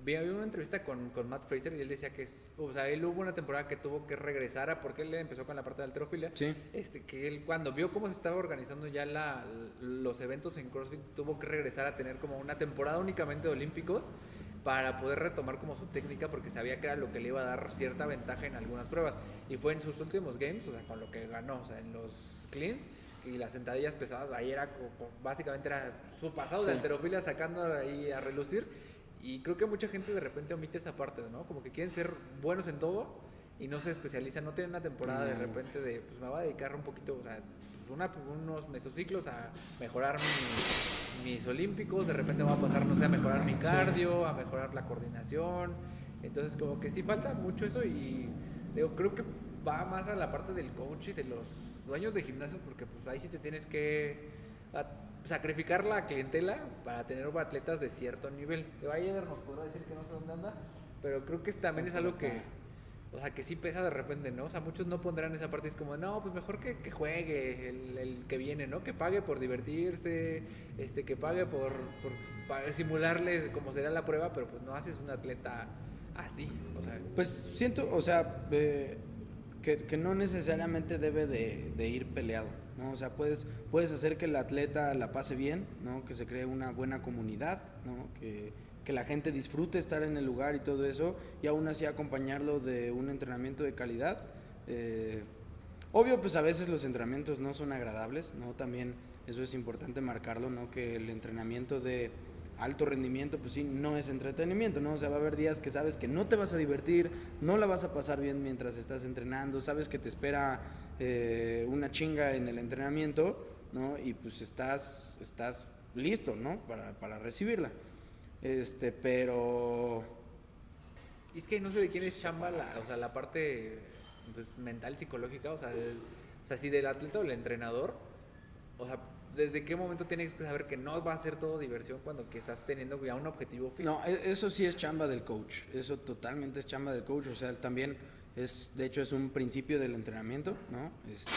Vi había una entrevista con, con Matt Fraser y él decía que, o sea, él hubo una temporada que tuvo que regresar a, porque él empezó con la parte de alterofilia, Sí. este, que él cuando vio cómo se estaba organizando ya la, los eventos en CrossFit, tuvo que regresar a tener como una temporada únicamente de olímpicos para poder retomar como su técnica porque sabía que era lo que le iba a dar cierta ventaja en algunas pruebas. Y fue en sus últimos games, o sea, con lo que ganó, o sea, en los cleans y las sentadillas pesadas, ahí era básicamente era su pasado de Sí. alterofilia sacando ahí a relucir. Y creo que mucha gente de repente omite esa parte, ¿no? Como que quieren ser buenos en todo y no se especializan, no tienen una temporada de repente de, pues me voy a dedicar un poquito, o sea, pues, una- unos mesociclos a mejorar mi- mis olímpicos, de repente va a pasar, no sé, a mejorar mi cardio, a mejorar la coordinación. Entonces, como que sí falta mucho eso y digo, creo que va más a la parte del coach y de los dueños de gimnasios, porque pues ahí sí te tienes que a- sacrificar la clientela para tener atletas de cierto nivel. Eder nos podrá decir que no sé dónde anda, pero creo que también es algo que, o sea, que sí pesa de repente, ¿no? O sea, muchos no pondrán esa parte, es como, no, pues mejor que, que juegue el, el, que viene, ¿no? Que pague por divertirse, este, que pague por, por, para simularle como será la prueba, pero pues no haces un atleta así. O sea, pues siento, o sea, eh, que, que, no necesariamente debe de, de, ir peleado, ¿no? O sea, puedes, puedes hacer que el atleta la pase bien, ¿no? Que se cree una buena comunidad, ¿no? Que que la gente disfrute estar en el lugar y todo eso, y aún así acompañarlo de un entrenamiento de calidad. Eh, obvio, pues a veces los entrenamientos no son agradables, ¿no? También eso es importante marcarlo, ¿no? Que el entrenamiento de alto rendimiento, pues sí, no es entretenimiento, ¿no? O sea, va a haber días que sabes que no te vas a divertir, no la vas a pasar bien mientras estás entrenando, sabes que te espera eh, una chinga en el entrenamiento, ¿no? Y pues estás, estás listo, ¿no? Para, para recibirla. Este, pero. Es que no sé de quién es chamba la, o sea, la parte pues, mental, psicológica, o sea, o sea, si del atleta o del entrenador, o sea, ¿desde qué momento tienes que saber que no va a ser todo diversión cuando estás teniendo ya un objetivo fijo? No, e, eso sí es chamba del coach, eso totalmente es chamba del coach, o sea, también es, de hecho, es un principio del entrenamiento, ¿no? Este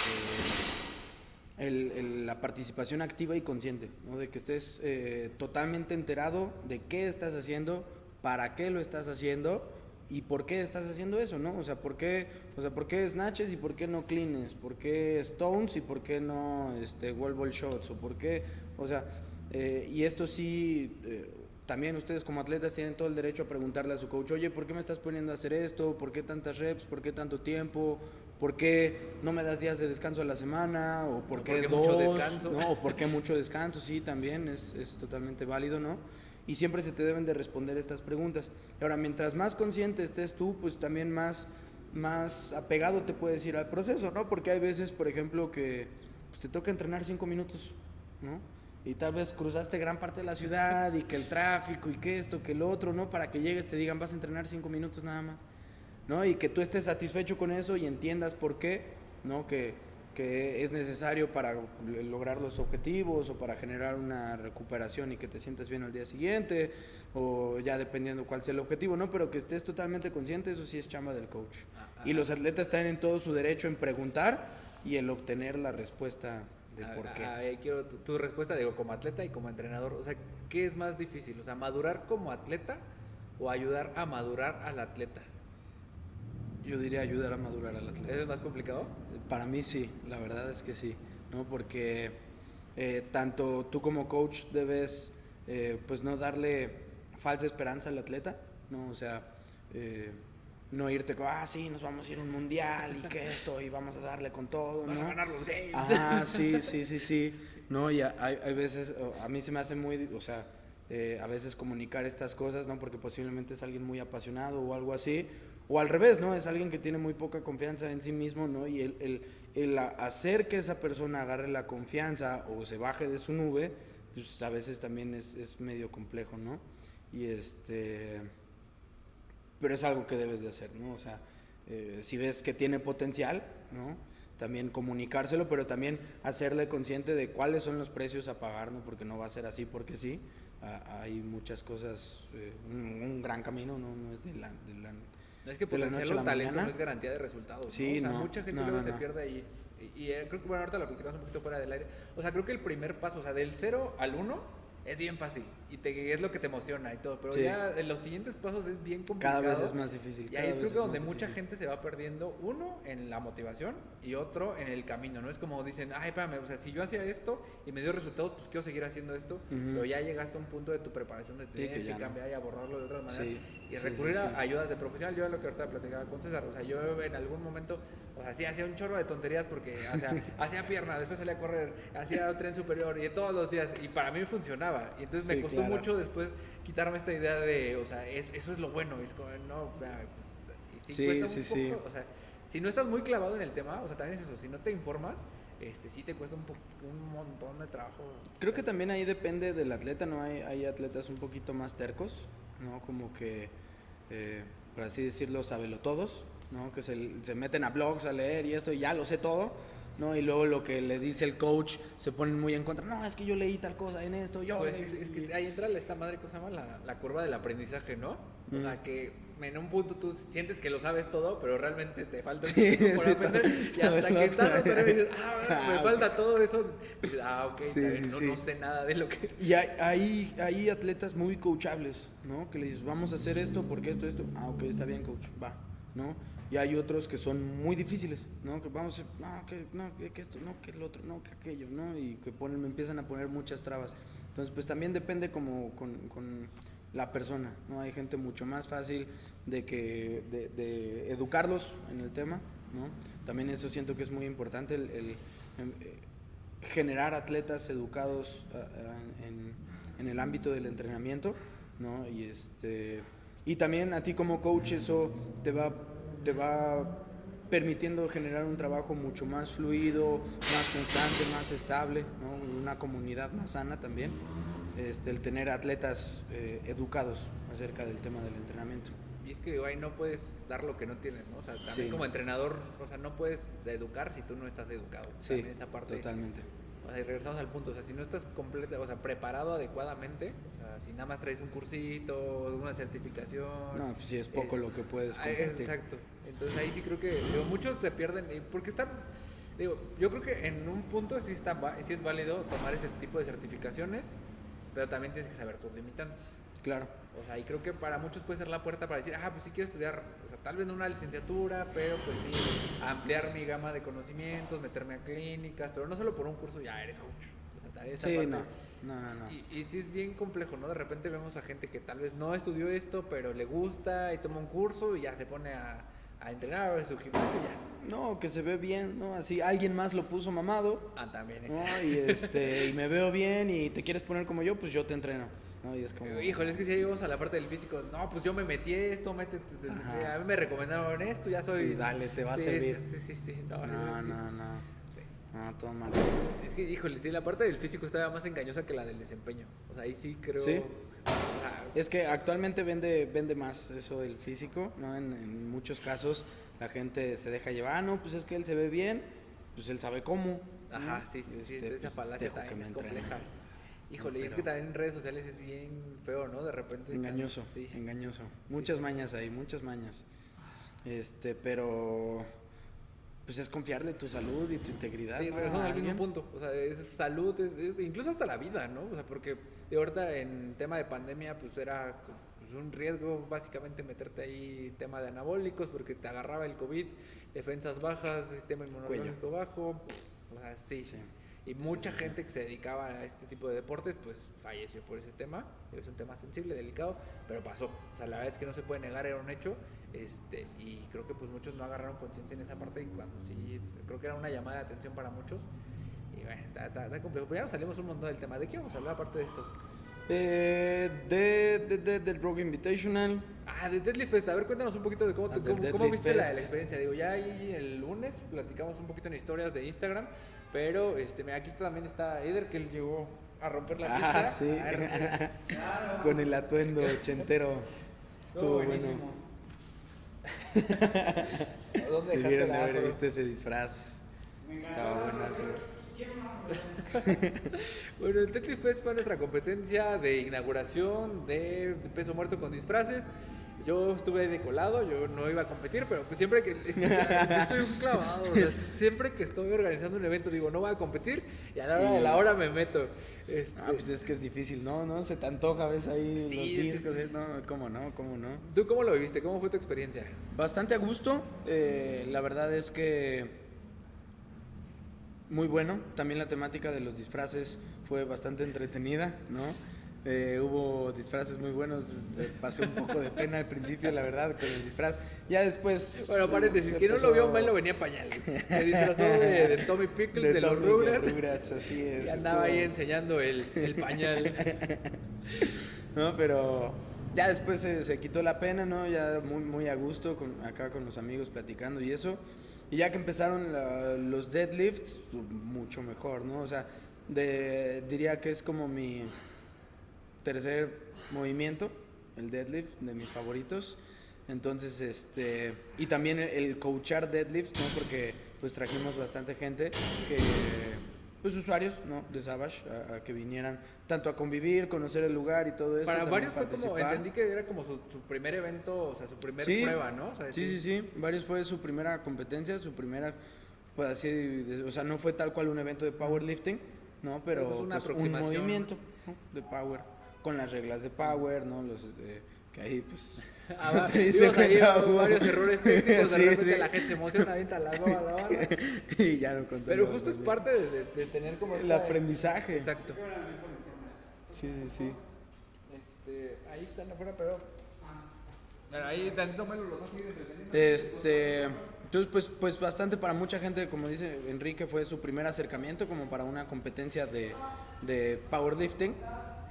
el, la participación activa y consciente, ¿no? de que estés eh, totalmente enterado de qué estás haciendo, para qué lo estás haciendo y por qué estás haciendo eso, ¿no? O sea, ¿por qué, o sea, ¿por qué snatches y por qué no cleans? ¿Por qué stones y por qué no este, wall ball shots? ¿O por qué? O sea, eh, y esto sí, eh, también ustedes como atletas tienen todo el derecho a preguntarle a su coach, oye, ¿por qué me estás poniendo a hacer esto? ¿Por qué tantas reps? ¿Por qué tanto tiempo? ¿Por qué no me das días de descanso a la semana? ¿O por qué, dos? Mucho descanso? ¿no? ¿O por qué mucho descanso? Sí, también es, es, totalmente válido, ¿no? Y siempre se te deben de responder estas preguntas. Ahora, mientras más consciente estés tú, pues también más, más apegado te puedes ir al proceso, ¿no? Porque hay veces, por ejemplo, que pues, te toca entrenar cinco minutos, ¿no? y tal vez cruzaste gran parte de la ciudad y que el tráfico y que esto, que el otro, ¿no? Para que llegues te digan vas a entrenar cinco minutos nada más, ¿no? Y que tú estés satisfecho con eso y entiendas por qué, ¿no? Que, que es necesario para lograr los objetivos o para generar una recuperación y que te sientas bien al día siguiente o ya dependiendo cuál sea el objetivo, ¿no? Pero que estés totalmente consciente, eso sí es chamba del coach. Ah, ah, y los atletas están en todo su derecho en preguntar y el obtener la respuesta por qué. quiero tu, respuesta, digo, como atleta y como entrenador. O sea, ¿qué es más difícil? O sea, madurar como atleta o ayudar a madurar al atleta. Yo diría ayudar a madurar al atleta. ¿Es más complicado? Para mí sí, la verdad es que sí, ¿no? Porque eh, tanto tú como coach debes, eh, pues no darle falsa esperanza al atleta, ¿no? O sea, eh, no irte con, ah, sí, nos vamos a ir a un mundial y que esto, y vamos a darle con todo, Vamos a ganar los games. Ah, sí, sí, sí, sí. No, y hay, hay veces, a mí se me hace muy, o sea, eh, a veces comunicar estas cosas, ¿no? Porque posiblemente es alguien muy apasionado o algo así. O al revés, ¿no? Es alguien que tiene muy poca confianza en sí mismo, ¿no? Y el, el, el hacer que esa persona agarre la confianza o se baje de su nube, pues a veces también es, es medio complejo, ¿no? Y este pero es algo que debes de hacer, ¿no? O sea, eh, si ves que tiene potencial, ¿no? También comunicárselo, pero también hacerle consciente de cuáles son los precios a pagar, ¿no? Porque no va a ser así porque sí. hay muchas cosas, eh, un, gran camino, ¿no? No es de. De la es que potenciar el talento no es garantía de resultados. Sí, ¿no? O sea, mucha gente luego se pierde ahí. Y, y, eh, creo que, bueno, ahorita la platicamos un poquito fuera del aire. O sea, creo que el primer paso, o sea, del 0 al 1 es bien fácil y te, es lo que te emociona y todo, pero ya en los siguientes pasos es bien complicado. Cada vez es más difícil. Y ahí es creo que donde mucha gente se va perdiendo, uno en la motivación y otro en el camino, ¿no? Es como dicen, ay, espérame, o sea, si yo hacía esto y me dio resultados, pues quiero seguir haciendo esto, pero ya llegaste a un punto de tu preparación de tienes que, cambiar y abordarlo de otra manera y recurrir a ayudas de profesional. Yo es lo que ahorita platicaba con César, o sea, yo en algún momento, o sea, sí hacía un chorro de tonterías porque [laughs] hacía pierna, después salía a correr, hacía tren superior y todos los días y para mí funcionaba. Y entonces me costó mucho después quitarme esta idea de, o sea, eso es lo bueno, es como, no, pues, sí, sí, sí. O sea, si no estás muy clavado en el tema, o sea, también es eso, si no te informas, este, sí te cuesta un, un montón de trabajo. Creo que también ahí depende del atleta, ¿no? Hay, hay atletas un poquito más tercos, ¿no? Como que, eh, por así decirlo, sabelo todos, ¿no? Que se, se, meten a blogs a leer y esto y ya lo sé todo, ¿no? Y luego lo que le dice el coach se ponen muy en contra. No, es que yo leí tal cosa en esto, yo... Pues, leí". es, es que ahí entra esta madre cosa más la, la curva del aprendizaje, ¿no? O sea, que en un punto tú sientes que lo sabes todo, pero realmente te falta un Sí, chico por sí, aprender. Y hasta que estás otra vez dices, ah, [laughs] me Ah, falta todo eso. Dices, ah, ok, Sí, bien, no, sé nada de lo que... Y hay, hay, hay atletas muy coachables, ¿no? Que le dices, vamos a hacer esto, porque esto, esto. Ah, ok, está bien, coach, va, ¿no? Y hay otros que son muy difíciles, ¿no? Que vamos no, que, no, que, esto, no, que el otro, no, que aquello, ¿no? Y que ponen, me empiezan a poner muchas trabas. Entonces, pues también depende como con, con la persona, ¿no? Hay gente mucho más fácil de que, de, de educarlos en el tema, ¿no? También eso siento que es muy importante, el, el, em, eh, generar atletas educados ah, en, en el ámbito del entrenamiento, ¿no? Y este y también a ti como coach eso te va te va permitiendo generar un trabajo mucho más fluido, más constante, más estable, ¿no? Una comunidad más sana también. Este, el tener atletas eh, educados acerca del tema del entrenamiento. Y es que digo, ahí no puedes dar lo que no tienes, ¿no? O sea, también Sí. como entrenador, o sea, no puedes educar si tú no estás educado. Sí, esa parte. totalmente. O sea, y regresamos al punto, o sea, si no estás completa, o sea, preparado adecuadamente, o sea, si nada más traes un cursito, una certificación. No, pues sí es poco es- lo que puedes Ah, compartir. Exacto. Entonces ahí sí creo que digo, muchos se pierden porque están digo, yo creo que en un punto sí está sí es válido tomar este tipo de certificaciones, pero también tienes que saber tus limitantes. Claro. O sea, y creo que para muchos puede ser la puerta para decir, ah, pues sí quiero estudiar, o sea, tal vez no una licenciatura, pero pues sí, ampliar mi gama de conocimientos, meterme a clínicas, pero no solo por un curso ya eres coach. Esa Sí, parte- no. No, no, no. Y, y sí es bien complejo, ¿no? De repente vemos a gente que tal vez no estudió esto, pero le gusta y toma un curso y ya se pone a, a entrenar en su gimnasio y ya. No, que se ve bien, ¿no? Así alguien más lo puso mamado, Ah, también es. ¿no? Y este, y me veo bien y te quieres poner como yo, pues yo te entreno, ¿no? Y es como Híjole, es que si llegamos a la parte del físico, no, pues yo me metí esto, métete, a mí me recomendaron esto, ya soy... Y dale, te va a Sí, servir. Sí, sí, sí, sí, no, No, no, no. sí. Todo mal. Es que, híjole, sí, la parte del físico está más engañosa que la del desempeño. O sea, ahí sí creo... ¿Sí? Ajá. Es que actualmente vende, vende más eso del físico, ¿no? En, en muchos casos la gente se deja llevar, ah, no, pues es que él se ve bien, pues él sabe cómo. Ajá, sí, sí, sí, Este, esa pues, falacia dejo que también me es compleja. Híjole, y es que también en redes sociales es bien feo, ¿no? De repente... Engañoso, Sí. engañoso. Muchas mañas ahí, muchas mañas. Este, pero pues es confiarle tu salud y tu integridad. Sí, ¿no? regresamos al mismo punto. O sea, es salud, es, es- incluso hasta la vida, ¿no? O sea, porque de ahorita en tema de pandemia, pues era pues, un riesgo básicamente meterte ahí tema de anabólicos porque te agarraba el COVID, defensas bajas, sistema inmunológico bajo. O sea, sí. Sí. Y mucha gente que se dedicaba a este tipo de deportes, pues falleció por ese tema. Es un tema sensible, delicado, pero pasó. O sea, la verdad es que no se puede negar, era un hecho. Este, y creo que pues muchos no agarraron conciencia en esa parte y cuando sí, creo que era una llamada de atención para muchos. Y bueno, está, está- está complejo. Pero ya nos salimos un montón del tema. ¿De qué vamos a hablar aparte de esto? Eh, de, de, de- del Rogue Invitational. Ah, de Deadlift Fest. A ver, cuéntanos un poquito de cómo, Ah, tú- cómo, cómo viste la, la experiencia. Digo, ya ahí el lunes platicamos un poquito en historias de Instagram, pero este, mira, aquí también está Eder, que él llegó a romper la pista. Ah, [laughs] sí. [laughs] Con el atuendo ochentero. Estuvo bueno. buenísimo. [laughs] ¿Dónde dejaste Debieron de haber visto ese disfraz. Estaba bueno eso. Bueno, el Deadlift Fest fue nuestra competencia de inauguración de peso muerto con disfraces. Yo estuve de colado, yo no iba a competir, pero pues siempre que... es que, o sea, yo soy un clavado, o sea, siempre que estoy organizando un evento digo, no voy a competir y a la hora de la hora me meto. Este, Ah, pues es que es difícil, ¿no? ¿No? Se te antoja, ves ahí Sí, los discos, sí. ¿eh? No, ¿cómo no? ¿Cómo no? ¿Tú cómo lo viviste? ¿Cómo fue tu experiencia? Bastante a gusto. eh, la verdad es que muy bueno. También la temática de los disfraces fue bastante entretenida, ¿no? Eh, hubo disfraces muy buenos. eh, pasé un poco de pena al principio, la verdad, con el disfraz. Ya después. Bueno, paréntesis, se quien no lo vio mal lo venía en pañales. Se disfrazó de, de Tommy Pickles, de, los Tommy, de Rugrats, Rugrats, así es. y andaba ahí estuvo- enseñando el, el pañal. [laughs] No, pero ya después se, se quitó la pena, ¿no? Ya muy, muy a gusto con, acá con los amigos platicando y eso. Y ya que empezaron la- los deadlifts, mucho mejor, ¿no? O sea, de, diría que es como mi tercer movimiento, el deadlift, de mis favoritos. Entonces, este, y también el, el coachar deadlifts, ¿no? Porque pues trajimos bastante gente que pues usuarios ¿no? de Savage a, a que vinieran tanto a convivir, conocer el lugar y todo esto. Para varios fue como, entendí que era como su, su primer evento, o sea, su primer Sí, prueba, ¿no? O sea, sí, sí, sí, varios fue su primera competencia, su primera, pues así, o sea, no fue tal cual un evento de powerlifting, ¿no? Pero Pues una pues, un movimiento ¿no? de power, con las reglas de power, ¿no? Los, eh, que ahí, pues... [laughs] [laughs] Ah, te diste cuenta, hubo- varios errores técnicos, de [laughs] repente sí. la gente se emociona, avienta la goma, la bala. y ya no conté Pero más, justo es más parte de, de- de tener como. El aprendizaje. Exacto. Sí, sí, sí. Este, ahí están afuera, pero... Pero ahí tantito dos siguen entreteniendo. Este, entonces, pues, pues bastante para mucha gente, como dice Enrique, fue su primer acercamiento como para una competencia de, de powerlifting,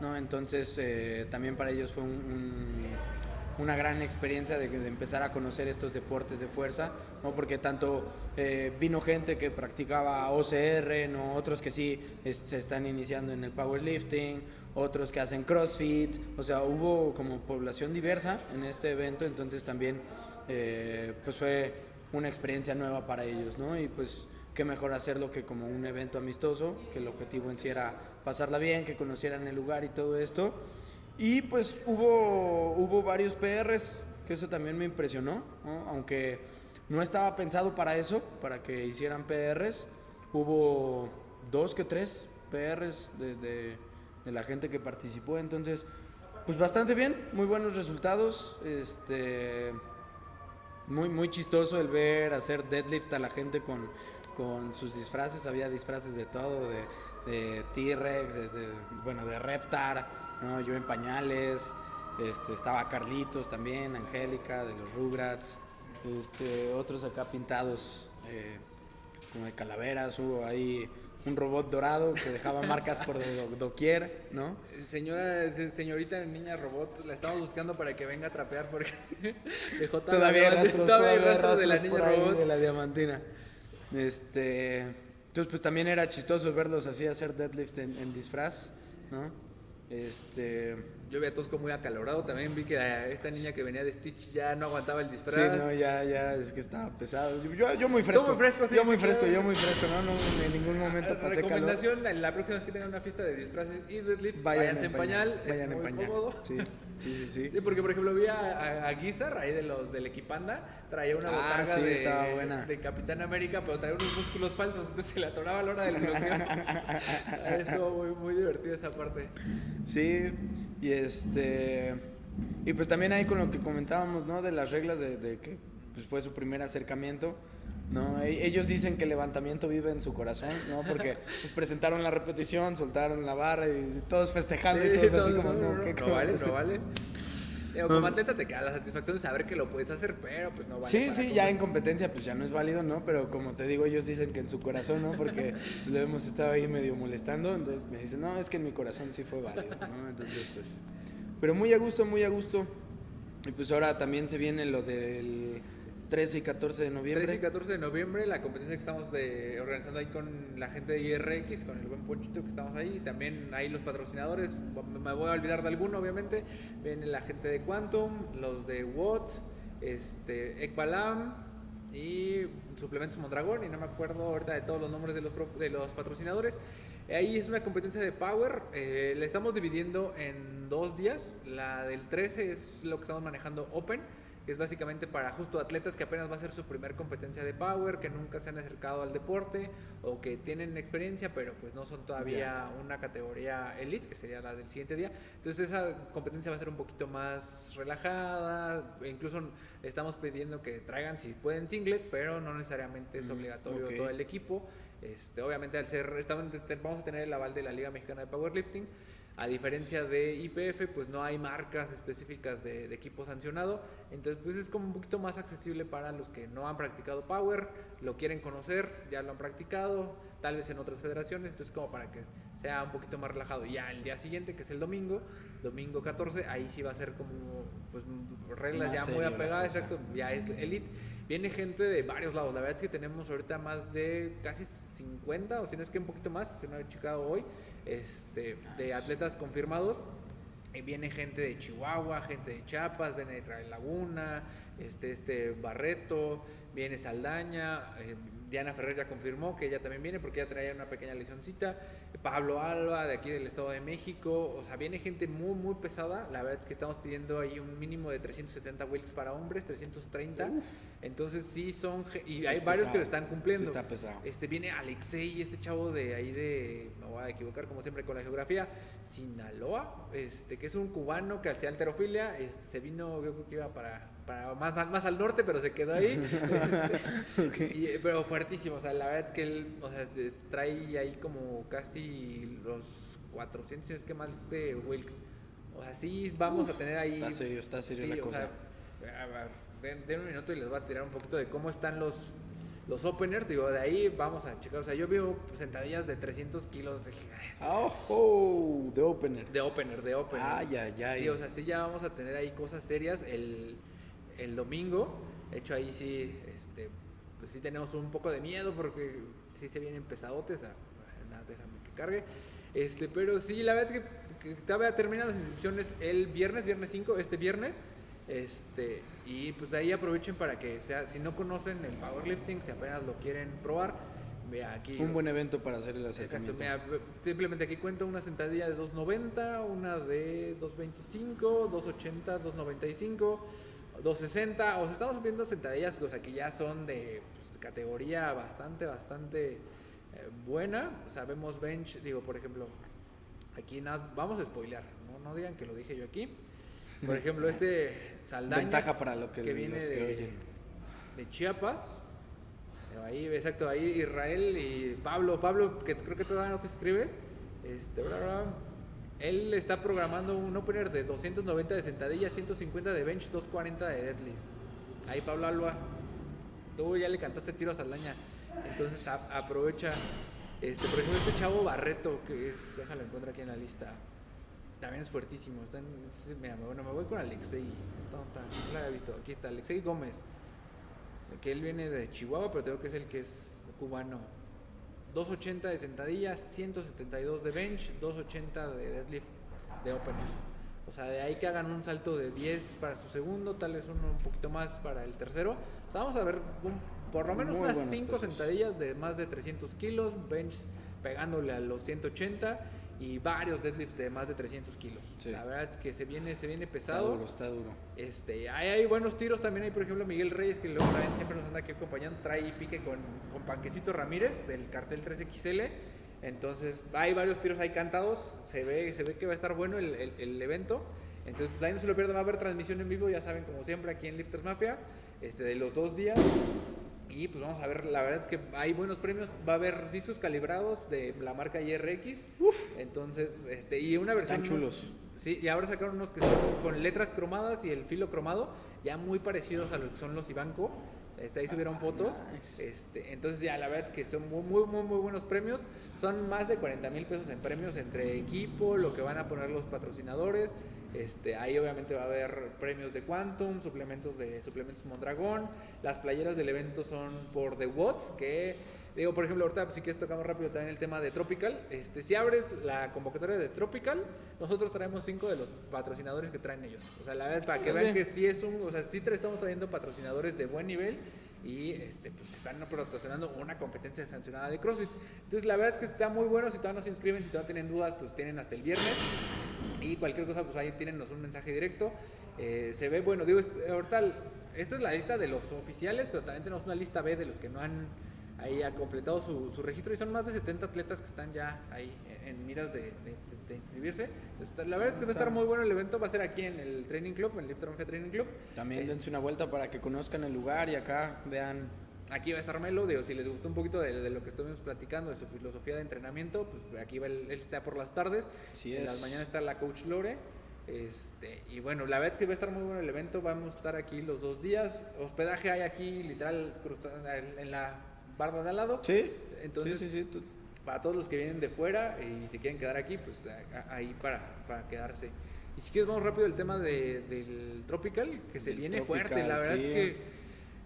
¿no? Entonces, eh, también para ellos fue un- un- una gran experiencia de, de empezar a conocer estos deportes de fuerza, ¿no? Porque tanto eh, vino gente que practicaba OCR, ¿no? Otros que sí se están iniciando en el powerlifting, otros que hacen CrossFit, o sea, hubo como población diversa en este evento, entonces también eh, pues fue una experiencia nueva para ellos, ¿no? Y pues qué mejor hacerlo que como un evento amistoso, que el objetivo en sí era pasarla bien, que conocieran el lugar y todo esto. Y pues hubo, hubo varios PRs, que eso también me impresionó, aunque no estaba pensado para eso, para que hicieran PRs. Hubo dos que tres PRs de, de- de la gente que participó, entonces pues bastante bien, muy buenos resultados. Este, muy, muy chistoso el ver hacer deadlift a la gente con, con sus disfraces. Había disfraces de todo, de, de T-Rex, de, de- bueno, de Reptar, ¿no? yo en pañales. Este, estaba Carlitos también, Angélica, de los Rugrats. Este, otros acá pintados eh, como de calaveras. Hubo ahí un robot dorado que dejaba marcas por do- doquier, ¿no? Señora, se- señorita niña robot, la estamos buscando para que venga a trapear porque [laughs] dejó toda todavía rastros, todavía todavía rastros de la niña robot. de la diamantina. Este, entonces pues también era chistoso verlos así hacer deadlift en, en disfraz, ¿no? Este, Yo vi a Tosco muy acalorado, también vi que la- esta niña que venía de Stitch ya no aguantaba el sí, disfraz. no, ya, ya, es que estaba pesado. Yo, yo, yo muy fresco. muy fresco, sí, yo muy sí, fresco, sí. yo muy fresco, no, no, en ningún momento Ah, pasé calor. Recomendación, la próxima vez que tengan una fiesta de disfraces y deadlift, Vayan váyanse en pañal, vayan en muy pañal. cómodo. Sí, sí, sí, sí. Sí, porque por ejemplo vi a, a, a Guizar, ahí de los del Equipanda, traía una Ah, sí, de, buena. de Capitán América, pero traía unos músculos falsos, entonces se le atoraba a la hora de la explosión. [laughs] Estuvo muy, muy divertido esa parte. Sí, y este. Y pues también ahí con lo que comentábamos, ¿no? De las reglas de, de que pues, fue su primer acercamiento, ¿no? E- ellos dicen que el levantamiento vive en su corazón, ¿no? Porque [laughs] pues, presentaron la repetición, soltaron la barra y todos festejando y todos [laughs] así no, como, no, no, no, ¿qué no vale, no vale. Como atleta te queda la satisfacción de saber que lo puedes hacer, pero pues no vale. Sí, sí, ya en competencia pues ya no es válido, ¿no? Pero como te digo, ellos dicen que en su corazón, ¿no? Porque [laughs] lo hemos estado ahí medio molestando, entonces me dicen, no, es que en mi corazón sí fue válido, ¿no? Entonces pues... Pero muy a gusto, muy a gusto. Y pues ahora también se viene lo del 13 y 14 de noviembre. 13 y 14 de noviembre, la competencia que estamos de- organizando ahí con la gente de IRX, con el buen Ponchito que estamos ahí, y también ahí los patrocinadores, me voy a olvidar de alguno obviamente, viene la gente de Quantum, los de Watts, este, Ekbalam y Suplementos Mondragón, y no me acuerdo ahorita de todos los nombres de los, de los patrocinadores. Ahí es una competencia de Power, eh, la estamos dividiendo en dos días, la del 13 es lo que estamos manejando Open, que es básicamente para justo atletas que apenas va a ser su primer competencia de power, que nunca se han acercado al deporte o que tienen experiencia, pero pues no son todavía una categoría elite, que sería la del siguiente día. Entonces esa competencia va a ser un poquito más relajada, incluso estamos pidiendo que traigan si pueden singlet, pero no necesariamente es Mm, obligatorio todo el equipo. Este, obviamente al ser, estamos- vamos a tener el aval de la Liga Mexicana de Powerlifting. A diferencia de IPF, pues no hay marcas específicas de, de equipo sancionado. Entonces, pues es como un poquito más accesible para los que no han practicado Power, lo quieren conocer, ya lo han practicado, tal vez en otras federaciones. Entonces, como para que sea un poquito más relajado. Ya el día siguiente, que es el domingo, domingo 14, ahí sí va a ser como, pues, reglas Más ya muy apegadas, exacto ya es elite. Viene gente de varios lados. La verdad es que tenemos ahorita más de casi 50, o si no es que un poquito más, se me ha checado hoy, este, de atletas confirmados. Y viene gente de Chihuahua, gente de Chiapas, viene de Israel Laguna, este, este Barreto, viene Saldaña, eh, Diana Ferrer ya confirmó que ella también viene porque ella traía una pequeña lesioncita. Pablo Alba, de aquí del Estado de México. O sea, viene gente muy, muy pesada. La verdad es que estamos pidiendo ahí un mínimo de 370 wilks para hombres, 330. Entonces sí son... Y hay es varios pesado. que lo están cumpliendo. Sí está pesado. Este viene Alexei, este chavo de ahí de... Me voy a equivocar como siempre con la geografía. Sinaloa, este, que es un cubano que hacía alterofilia. Este, se vino, yo creo que iba para... para más, más, más al norte, pero se quedó ahí. [laughs] Este, y, pero fuertísimo, o sea, la verdad es que él, o sea, trae ahí como casi los 400, si no es que más de Wilks. O sea, sí vamos a tener ahí... está serio, está serio sí, la cosa. sea, a ver, den, den un minuto y les voy a tirar un poquito de cómo están los, los openers. Digo, de ahí vamos a checar. O sea, yo veo sentadillas de 300 kilos de, ¡Oh! De opener. de opener, de opener. Ay, ay, ay. Sí, o sea, sí ya vamos a tener ahí cosas serias el, el domingo. De hecho, ahí sí, este, pues sí tenemos un poco de miedo porque sí se vienen pesadotes. Ah, nada, déjame que cargue. Este, pero sí, la verdad es que, que todavía terminan las inscripciones el viernes, viernes 5, este viernes. Este, y pues ahí aprovechen para que sea, si no conocen el powerlifting, si apenas lo quieren probar, vea aquí. Un buen evento para hacer el Exacto, acercamiento. mira, simplemente aquí cuento una sentadilla de 290, una de 225, 280, 295, 260. O sea, estamos viendo sentadillas, o sea, que ya son de pues, categoría bastante, bastante eh, buena. O sea, vemos bench, digo, por ejemplo, aquí nada, vamos a spoilear, no, no digan que lo dije yo aquí. Por ejemplo, este [laughs] Saldaña. Ventaja para lo que- viene los que de, oyen. de Chiapas. Ahí, exacto, ahí Israel y Pablo, Pablo, que creo que todavía no te escribes, este, bla, bla, él está programando un opener de 290 de sentadilla, 150 de bench, 240 de deadlift. Ahí Pablo Alba, tú ya le cantaste tiro a Saldaña, entonces aprovecha, este, por ejemplo, este chavo Barreto, que es, déjalo encuentro aquí en la lista, también es fuertísimo, está mira, bueno, me voy con Alexei, tonta, no lo había visto, aquí está, Alexei Gómez, que él viene de Chihuahua, pero creo que es el que es cubano. 280 de sentadilla, 172 de bench, 280 de deadlift de openers. O sea, de ahí que hagan un salto de 10 para su segundo, tal vez uno un poquito más para el tercero. O sea, vamos a ver un- por lo menos Muy unas buenos 5 pesos. sentadillas de más de 300 kilos, bench pegándole a los 180 y varios deadlifts de más de 300 kilos. Sí. La verdad es que se viene, se viene Está pesado. duro, está duro. Este, hay, hay buenos tiros también. Hay, por ejemplo, Miguel Reyes, que luego también siempre nos anda aquí acompañando. Trae pique con, con Panquecito Ramírez del cartel 3XL. Entonces, hay varios tiros ahí cantados. Se ve, se ve que va a estar bueno el, el- el evento. Entonces, pues ahí no se lo pierdan. Va a haber transmisión en vivo, ya saben, como siempre, aquí en Lifters Mafia, este, de los dos días. Y pues vamos a ver, la verdad es que hay buenos premios. Va a haber discos calibrados de la marca IRX. Entonces, este, y una versión. Están chulos. Sí, y ahora sacaron unos que son con letras cromadas y el filo cromado, ya muy parecidos a lo que son los Ibanco. Este, ahí subieron Ah, fotos. nice. Este, entonces ya la verdad es que son muy, muy, muy, muy buenos premios. Son más de 40 mil pesos en premios entre equipo, lo que van a poner los patrocinadores. Este, ahí obviamente va a haber premios de Quantum, suplementos de suplementos Mondragón. Las playeras del evento son por The Watts, que digo, por ejemplo, ahorita si quieres tocamos rápido también el tema de Tropical. Este, si abres la convocatoria de Tropical, nosotros traemos cinco de los patrocinadores que traen ellos. O sea, la verdad para que vean que sí es un, o sea, sí estamos trayendo patrocinadores de buen nivel y este pues que están patrocinando una competencia sancionada de CrossFit. Entonces, la verdad es que está muy bueno, si todavía no se inscriben, si todavía tienen dudas, pues tienen hasta el viernes. Y cualquier cosa, pues ahí tienen un mensaje directo. Eh, se ve, bueno, digo, este- ahorita, esta es la lista de los oficiales, pero también tenemos una lista B de los que no han ahí ha completado su, su registro y son más de 70 atletas que están ya ahí en, miras de, de- de- de inscribirse. Entonces, la verdad es que va a estar muy bueno el evento, va a ser aquí en el Training Club, en el Mafia Training Club. También Eh, dense una vuelta para que conozcan el lugar y acá vean. Aquí va a estar Melo, digo, si les gustó un poquito de, de lo que estuvimos platicando, de su filosofía de entrenamiento, pues aquí va él, él está por las tardes. Así en es. las mañanas está la coach Lore. Este, y bueno, la verdad es que va a estar muy bueno el evento, vamos a estar aquí los dos días. Hospedaje hay aquí literal en la barda de al lado. Sí, Entonces, sí, sí, sí, tú- para todos los que vienen de fuera y se quieren quedar aquí, pues ahí para, para quedarse. Y si quieres, vamos rápido el tema de- del Tropical, que se Del viene Tropical, fuerte. La verdad sí. es que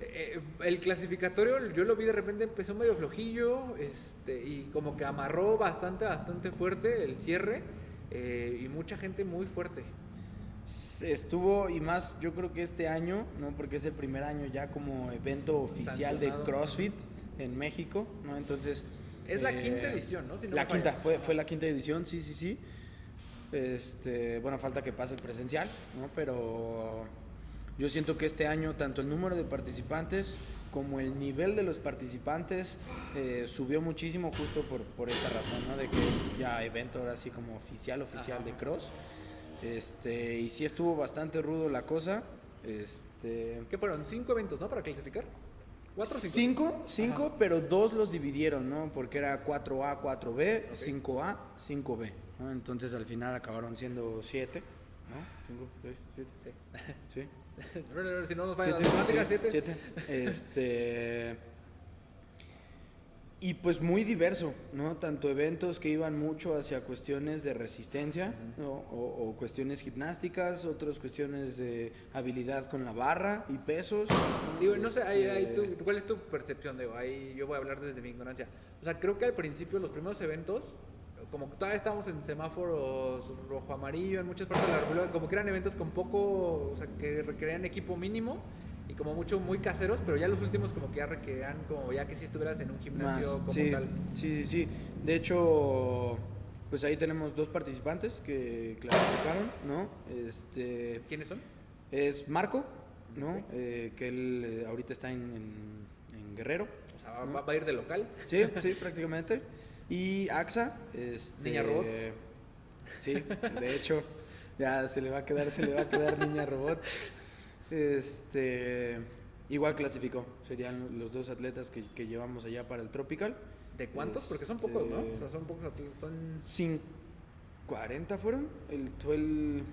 eh, el clasificatorio, yo lo vi de repente, empezó medio flojillo este, y como que amarró bastante, bastante fuerte el cierre eh, y mucha gente muy fuerte. Estuvo, y más, yo creo que este año, ¿no? Porque es el primer año ya como evento oficial de. CrossFit en México, ¿no? Entonces... Es la eh, quinta edición, ¿no? Si no la falla. quinta, fue, fue la quinta edición, sí, sí, sí. Este, bueno, falta que pase el presencial, ¿no? Pero yo siento que este año tanto el número de participantes como el nivel de los participantes eh, subió muchísimo justo por, por esta razón, ¿no? De que es ya evento ahora sí como oficial, oficial de cross. Este, y sí estuvo bastante rudo la cosa. Este, ¿Qué fueron? ¿Cinco eventos, no? Para clasificar. ¿Cuatro o cinco? Cinco, cinco, pero dos los dividieron, ¿no? Porque era 4A, 4B, 5A, 5B, ¿no? Entonces al final acabaron siendo siete, ¿no? Cinco, seis, siete, Sí. sí. [laughs] si no nos falla la Siete, sí, siete. siete. Este. Y pues muy diverso, ¿no? Tanto eventos que iban mucho hacia cuestiones de resistencia, ¿no? o, o cuestiones gimnásticas, otras cuestiones de habilidad con la barra y pesos. Digo, no sé, ahí Este, tú- ¿cuál es tu percepción? Digo, ahí yo voy a hablar desde mi ignorancia. O sea, creo que al principio los primeros eventos, como todavía estábamos en semáforos rojo-amarillo en muchas partes de la República, como que eran eventos con poco, o sea, que requerían equipo mínimo y como mucho muy caseros, pero ya los últimos como que ya requerían como ya que si estuvieras en un gimnasio Más, como sí, tal. sí, sí, sí. De hecho, pues ahí tenemos dos participantes que clasificaron, ¿no? Este ¿Quiénes son? es Marco, ¿no? Eh, que él eh, ahorita está en, en- en Guerrero. O sea, va a ir de local. Sí, sí, [laughs] prácticamente. Y AXA, este, Niña robot. Sí, de hecho, ya se le va a quedar, se le va a quedar niña robot. Este, igual clasificó. Serían los dos atletas que, que llevamos allá para el Tropical. ¿De cuántos? Porque son pocos, ¿no? O sea, son pocos atletas, son... Cin- 40 fueron. El, fue el.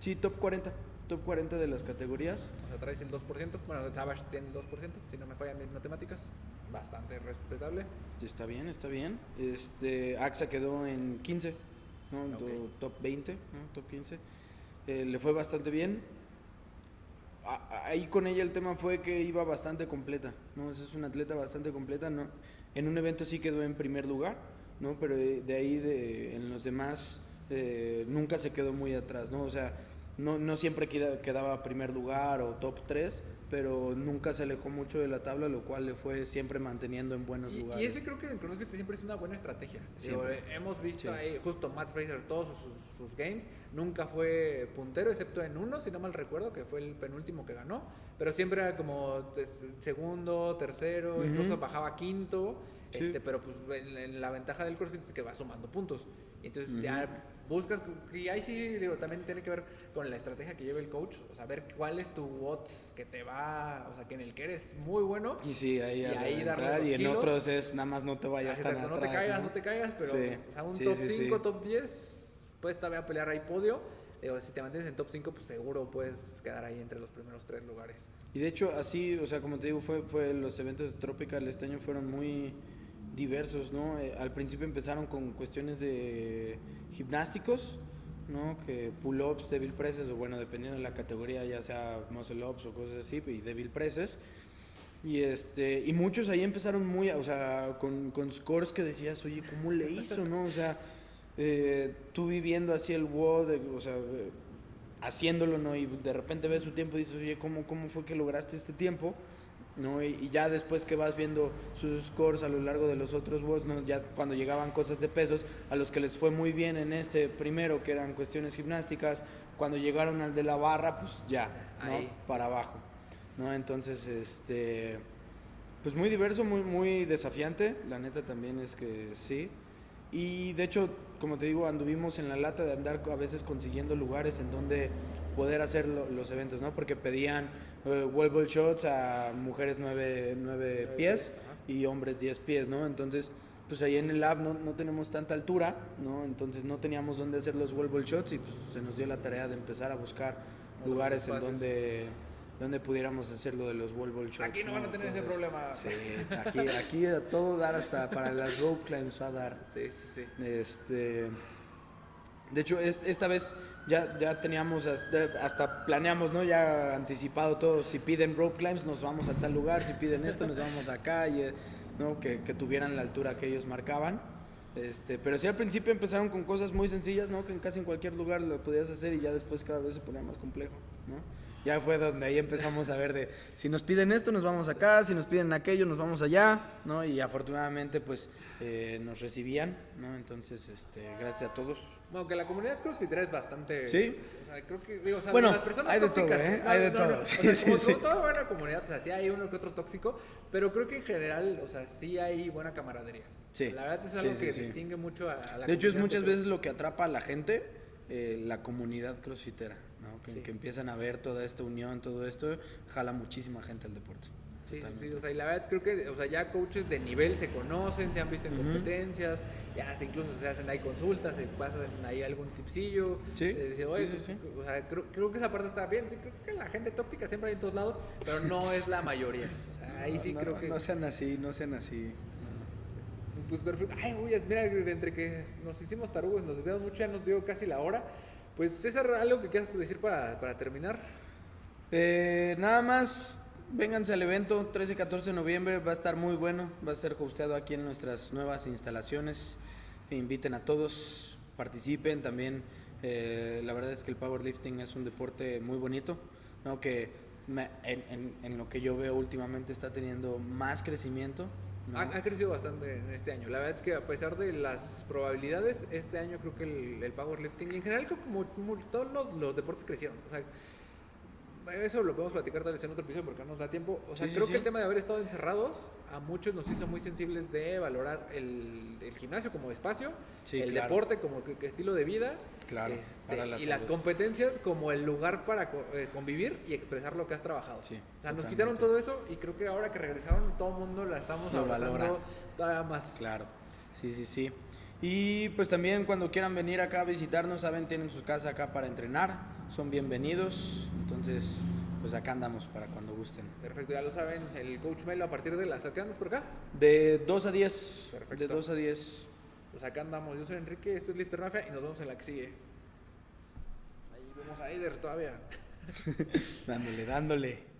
Sí, top 40. Top 40 de las categorías. O sea, traes el 2%. Bueno, Savage tiene el 2%, si no me fallan mis matemáticas. Bastante respetable. Está bien, está bien. Este, AXA quedó en 15, ¿no? Ok. Do- top 20, ¿no? top 15. Eh, le fue bastante bien. A- ahí con ella el tema fue que iba bastante completa, ¿no? Es una atleta bastante completa, ¿no? En un evento sí quedó en primer lugar, ¿no? Pero de, de ahí, de, en los demás, eh, nunca se quedó muy atrás, ¿no? O sea, no, no siempre queda- quedaba primer lugar o top 3, pero nunca se alejó mucho de la tabla, lo cual le fue siempre manteniendo en buenos Y, lugares. y ese creo que en CrossFit siempre es una buena estrategia. Siempre. eh, hemos visto Sí. ahí justo Matt Fraser todos sus, sus games. Nunca fue puntero, excepto en uno, si no mal recuerdo, que fue el penúltimo que ganó. Pero siempre era como segundo, tercero, incluso bajaba quinto. Sí. Este, pero pues en, en la ventaja del CrossFit es que va sumando puntos. Entonces ya buscas, y ahí sí, digo, también tiene que ver con la estrategia que lleva el coach. O sea, ver cuál es tu odds que te va, o sea, que en el que eres muy bueno. Y sí, ahí, Y ahí darle los y en kilos. otros es nada más no te vayas Así tan exacto, atrás. no te caigas, ¿no? no te caigas, pero Sí, o sea, un sí, top sí, 5, sí. top 10, puedes todavía pelear ahí podio. Digo, si te mantienes en top 5, pues seguro puedes quedar ahí entre los primeros tres lugares. Y de hecho, así, o sea, como te digo, fue, fue los eventos de Tropical este año fueron muy diversos, ¿no? Eh, al principio empezaron con cuestiones de gimnásticos, ¿no? Que pull-ups, devil presses, o bueno, dependiendo de la categoría, ya sea muscle-ups o cosas así, y devil presses. Y, este, y muchos ahí empezaron muy, o sea, con, con scores que decías, oye, ¿cómo le hizo, no? O sea, eh, tú viviendo así el WOD, o sea, eh, haciéndolo, ¿no? Y de repente ves su tiempo y dices, oye, ¿cómo, cómo fue que lograste este tiempo? ¿No? Y, y ya después que vas viendo sus scores a lo largo de los otros WODs, ¿no? Ya cuando llegaban cosas de pesos, a los que les fue muy bien en este primero, que eran cuestiones gimnásticas, cuando llegaron al de la barra, pues ya, ¿no? Ahí. Para abajo, ¿no? Entonces, este... Pues muy diverso, muy, muy desafiante, la neta también es que sí. Y de hecho, como te digo, anduvimos en la lata de andar a veces consiguiendo lugares en donde poder hacer lo- los eventos, ¿no? Porque pedían eh, wall ball shots a mujeres 9, Nueve pies pies, ajá. y hombres 10 pies, ¿no? Entonces, pues ahí en el lab no, no tenemos tanta altura, ¿no? Entonces no teníamos dónde hacer los wall ball shots y pues se nos dio la tarea de empezar a buscar Otros lugares en espacios. donde donde pudiéramos hacer lo de los wall ball shots. Aquí no van a tener ese problema. Sí, aquí, aquí a todo dar hasta para las rope climbs va a dar. Sí, sí, sí. Este, de hecho, es- esta vez ya, ya teníamos, hasta, planeamos, ¿no? Ya anticipado todo. Si piden rope climbs, nos vamos a tal lugar. Si piden esto, nos vamos acá. Y, eh, ¿no? Que, que tuvieran la altura que ellos marcaban. Este, pero sí al principio empezaron con cosas muy sencillas, ¿no? Que en casi en cualquier lugar lo podías hacer y ya después cada vez se ponía más complejo. Ya fue donde ahí empezamos a ver de si nos piden esto nos vamos acá, si nos piden aquello nos vamos allá, ¿no? Y afortunadamente pues eh, nos recibían, ¿no? Entonces, este, gracias a todos. Bueno, que la comunidad crossfitera es bastante... Sí. O sea, creo que, digo, o sea, Bueno, las personas hay de todo, tóxicas, ¿eh? no, Hay de no, todo, no, o sí, sea, sí, como sí. toda buena comunidad, o sea, sí hay uno que otro tóxico, pero creo que en general, o sea, sí hay buena camaradería. Sí. La verdad es algo sí, que sí. distingue mucho a, a la De hecho, es muchas veces lo que atrapa a la gente, eh, la comunidad crossfitera, ¿no? Que, Sí. que empiezan a ver toda esta unión, todo esto, jala muchísima gente al deporte. Sí, sí, o sea, y la verdad es creo que, o sea, ya coaches de nivel se conocen, se han visto en Ujú. competencias, ya se incluso se hacen ahí consultas, se pasan ahí algún tipsillo. Sí, dice, sí, "Oye, sí, sí. O sea, creo, creo que esa parte está bien, sí, creo que la gente tóxica siempre hay en todos lados, pero no [laughs] es la mayoría. O sea, ahí sí No, creo no, que... No sean así, no sean así. Pues perfecto. Ay, uy, mira, entre que nos hicimos tarugos, nos desviamos mucho, ya nos dio casi la hora. Pues César, algo que quieras decir para, para terminar. Eh, nada más, vénganse al evento 13 y 14 de noviembre, va a estar muy bueno, va a ser hosteado aquí en nuestras nuevas instalaciones. Inviten a todos, participen también. eh, la verdad es que el powerlifting es un deporte muy bonito, ¿no? que en lo que yo veo últimamente está teniendo más crecimiento. Ha, ha crecido bastante en este año. La verdad es que a pesar de las probabilidades, este año creo que el, powerlifting en general creo que mu- todos los, los deportes crecieron. O sea, eso lo podemos platicar tal vez en otro episodio porque no nos da tiempo. O sea, Sí, creo sí. que el tema de haber estado encerrados a muchos nos hizo muy sensibles de valorar el, el gimnasio como espacio, el claro. deporte como que- que estilo de vida Claro, este, y las competencias como el lugar para eh, convivir y expresar lo que has trabajado. Sí, o sea, nos quitaron todo eso y creo que ahora que regresaron todo el mundo la estamos Lo abrazando valora. todavía más. Claro, sí, sí, sí. Y pues también cuando quieran venir acá a visitarnos, saben, tienen su casa acá para entrenar, son bienvenidos. Entonces, pues acá andamos para cuando gusten. Perfecto, ya lo saben, el coach Melo a partir de las acá andas por acá. De 2 a 10. Perfecto. De 2 a 10. Pues acá andamos, yo soy Enrique, esto es Lifter Mafia y nos vemos en la que sigue. Ahí vemos a Eider todavía. [laughs] Dándole, dándole.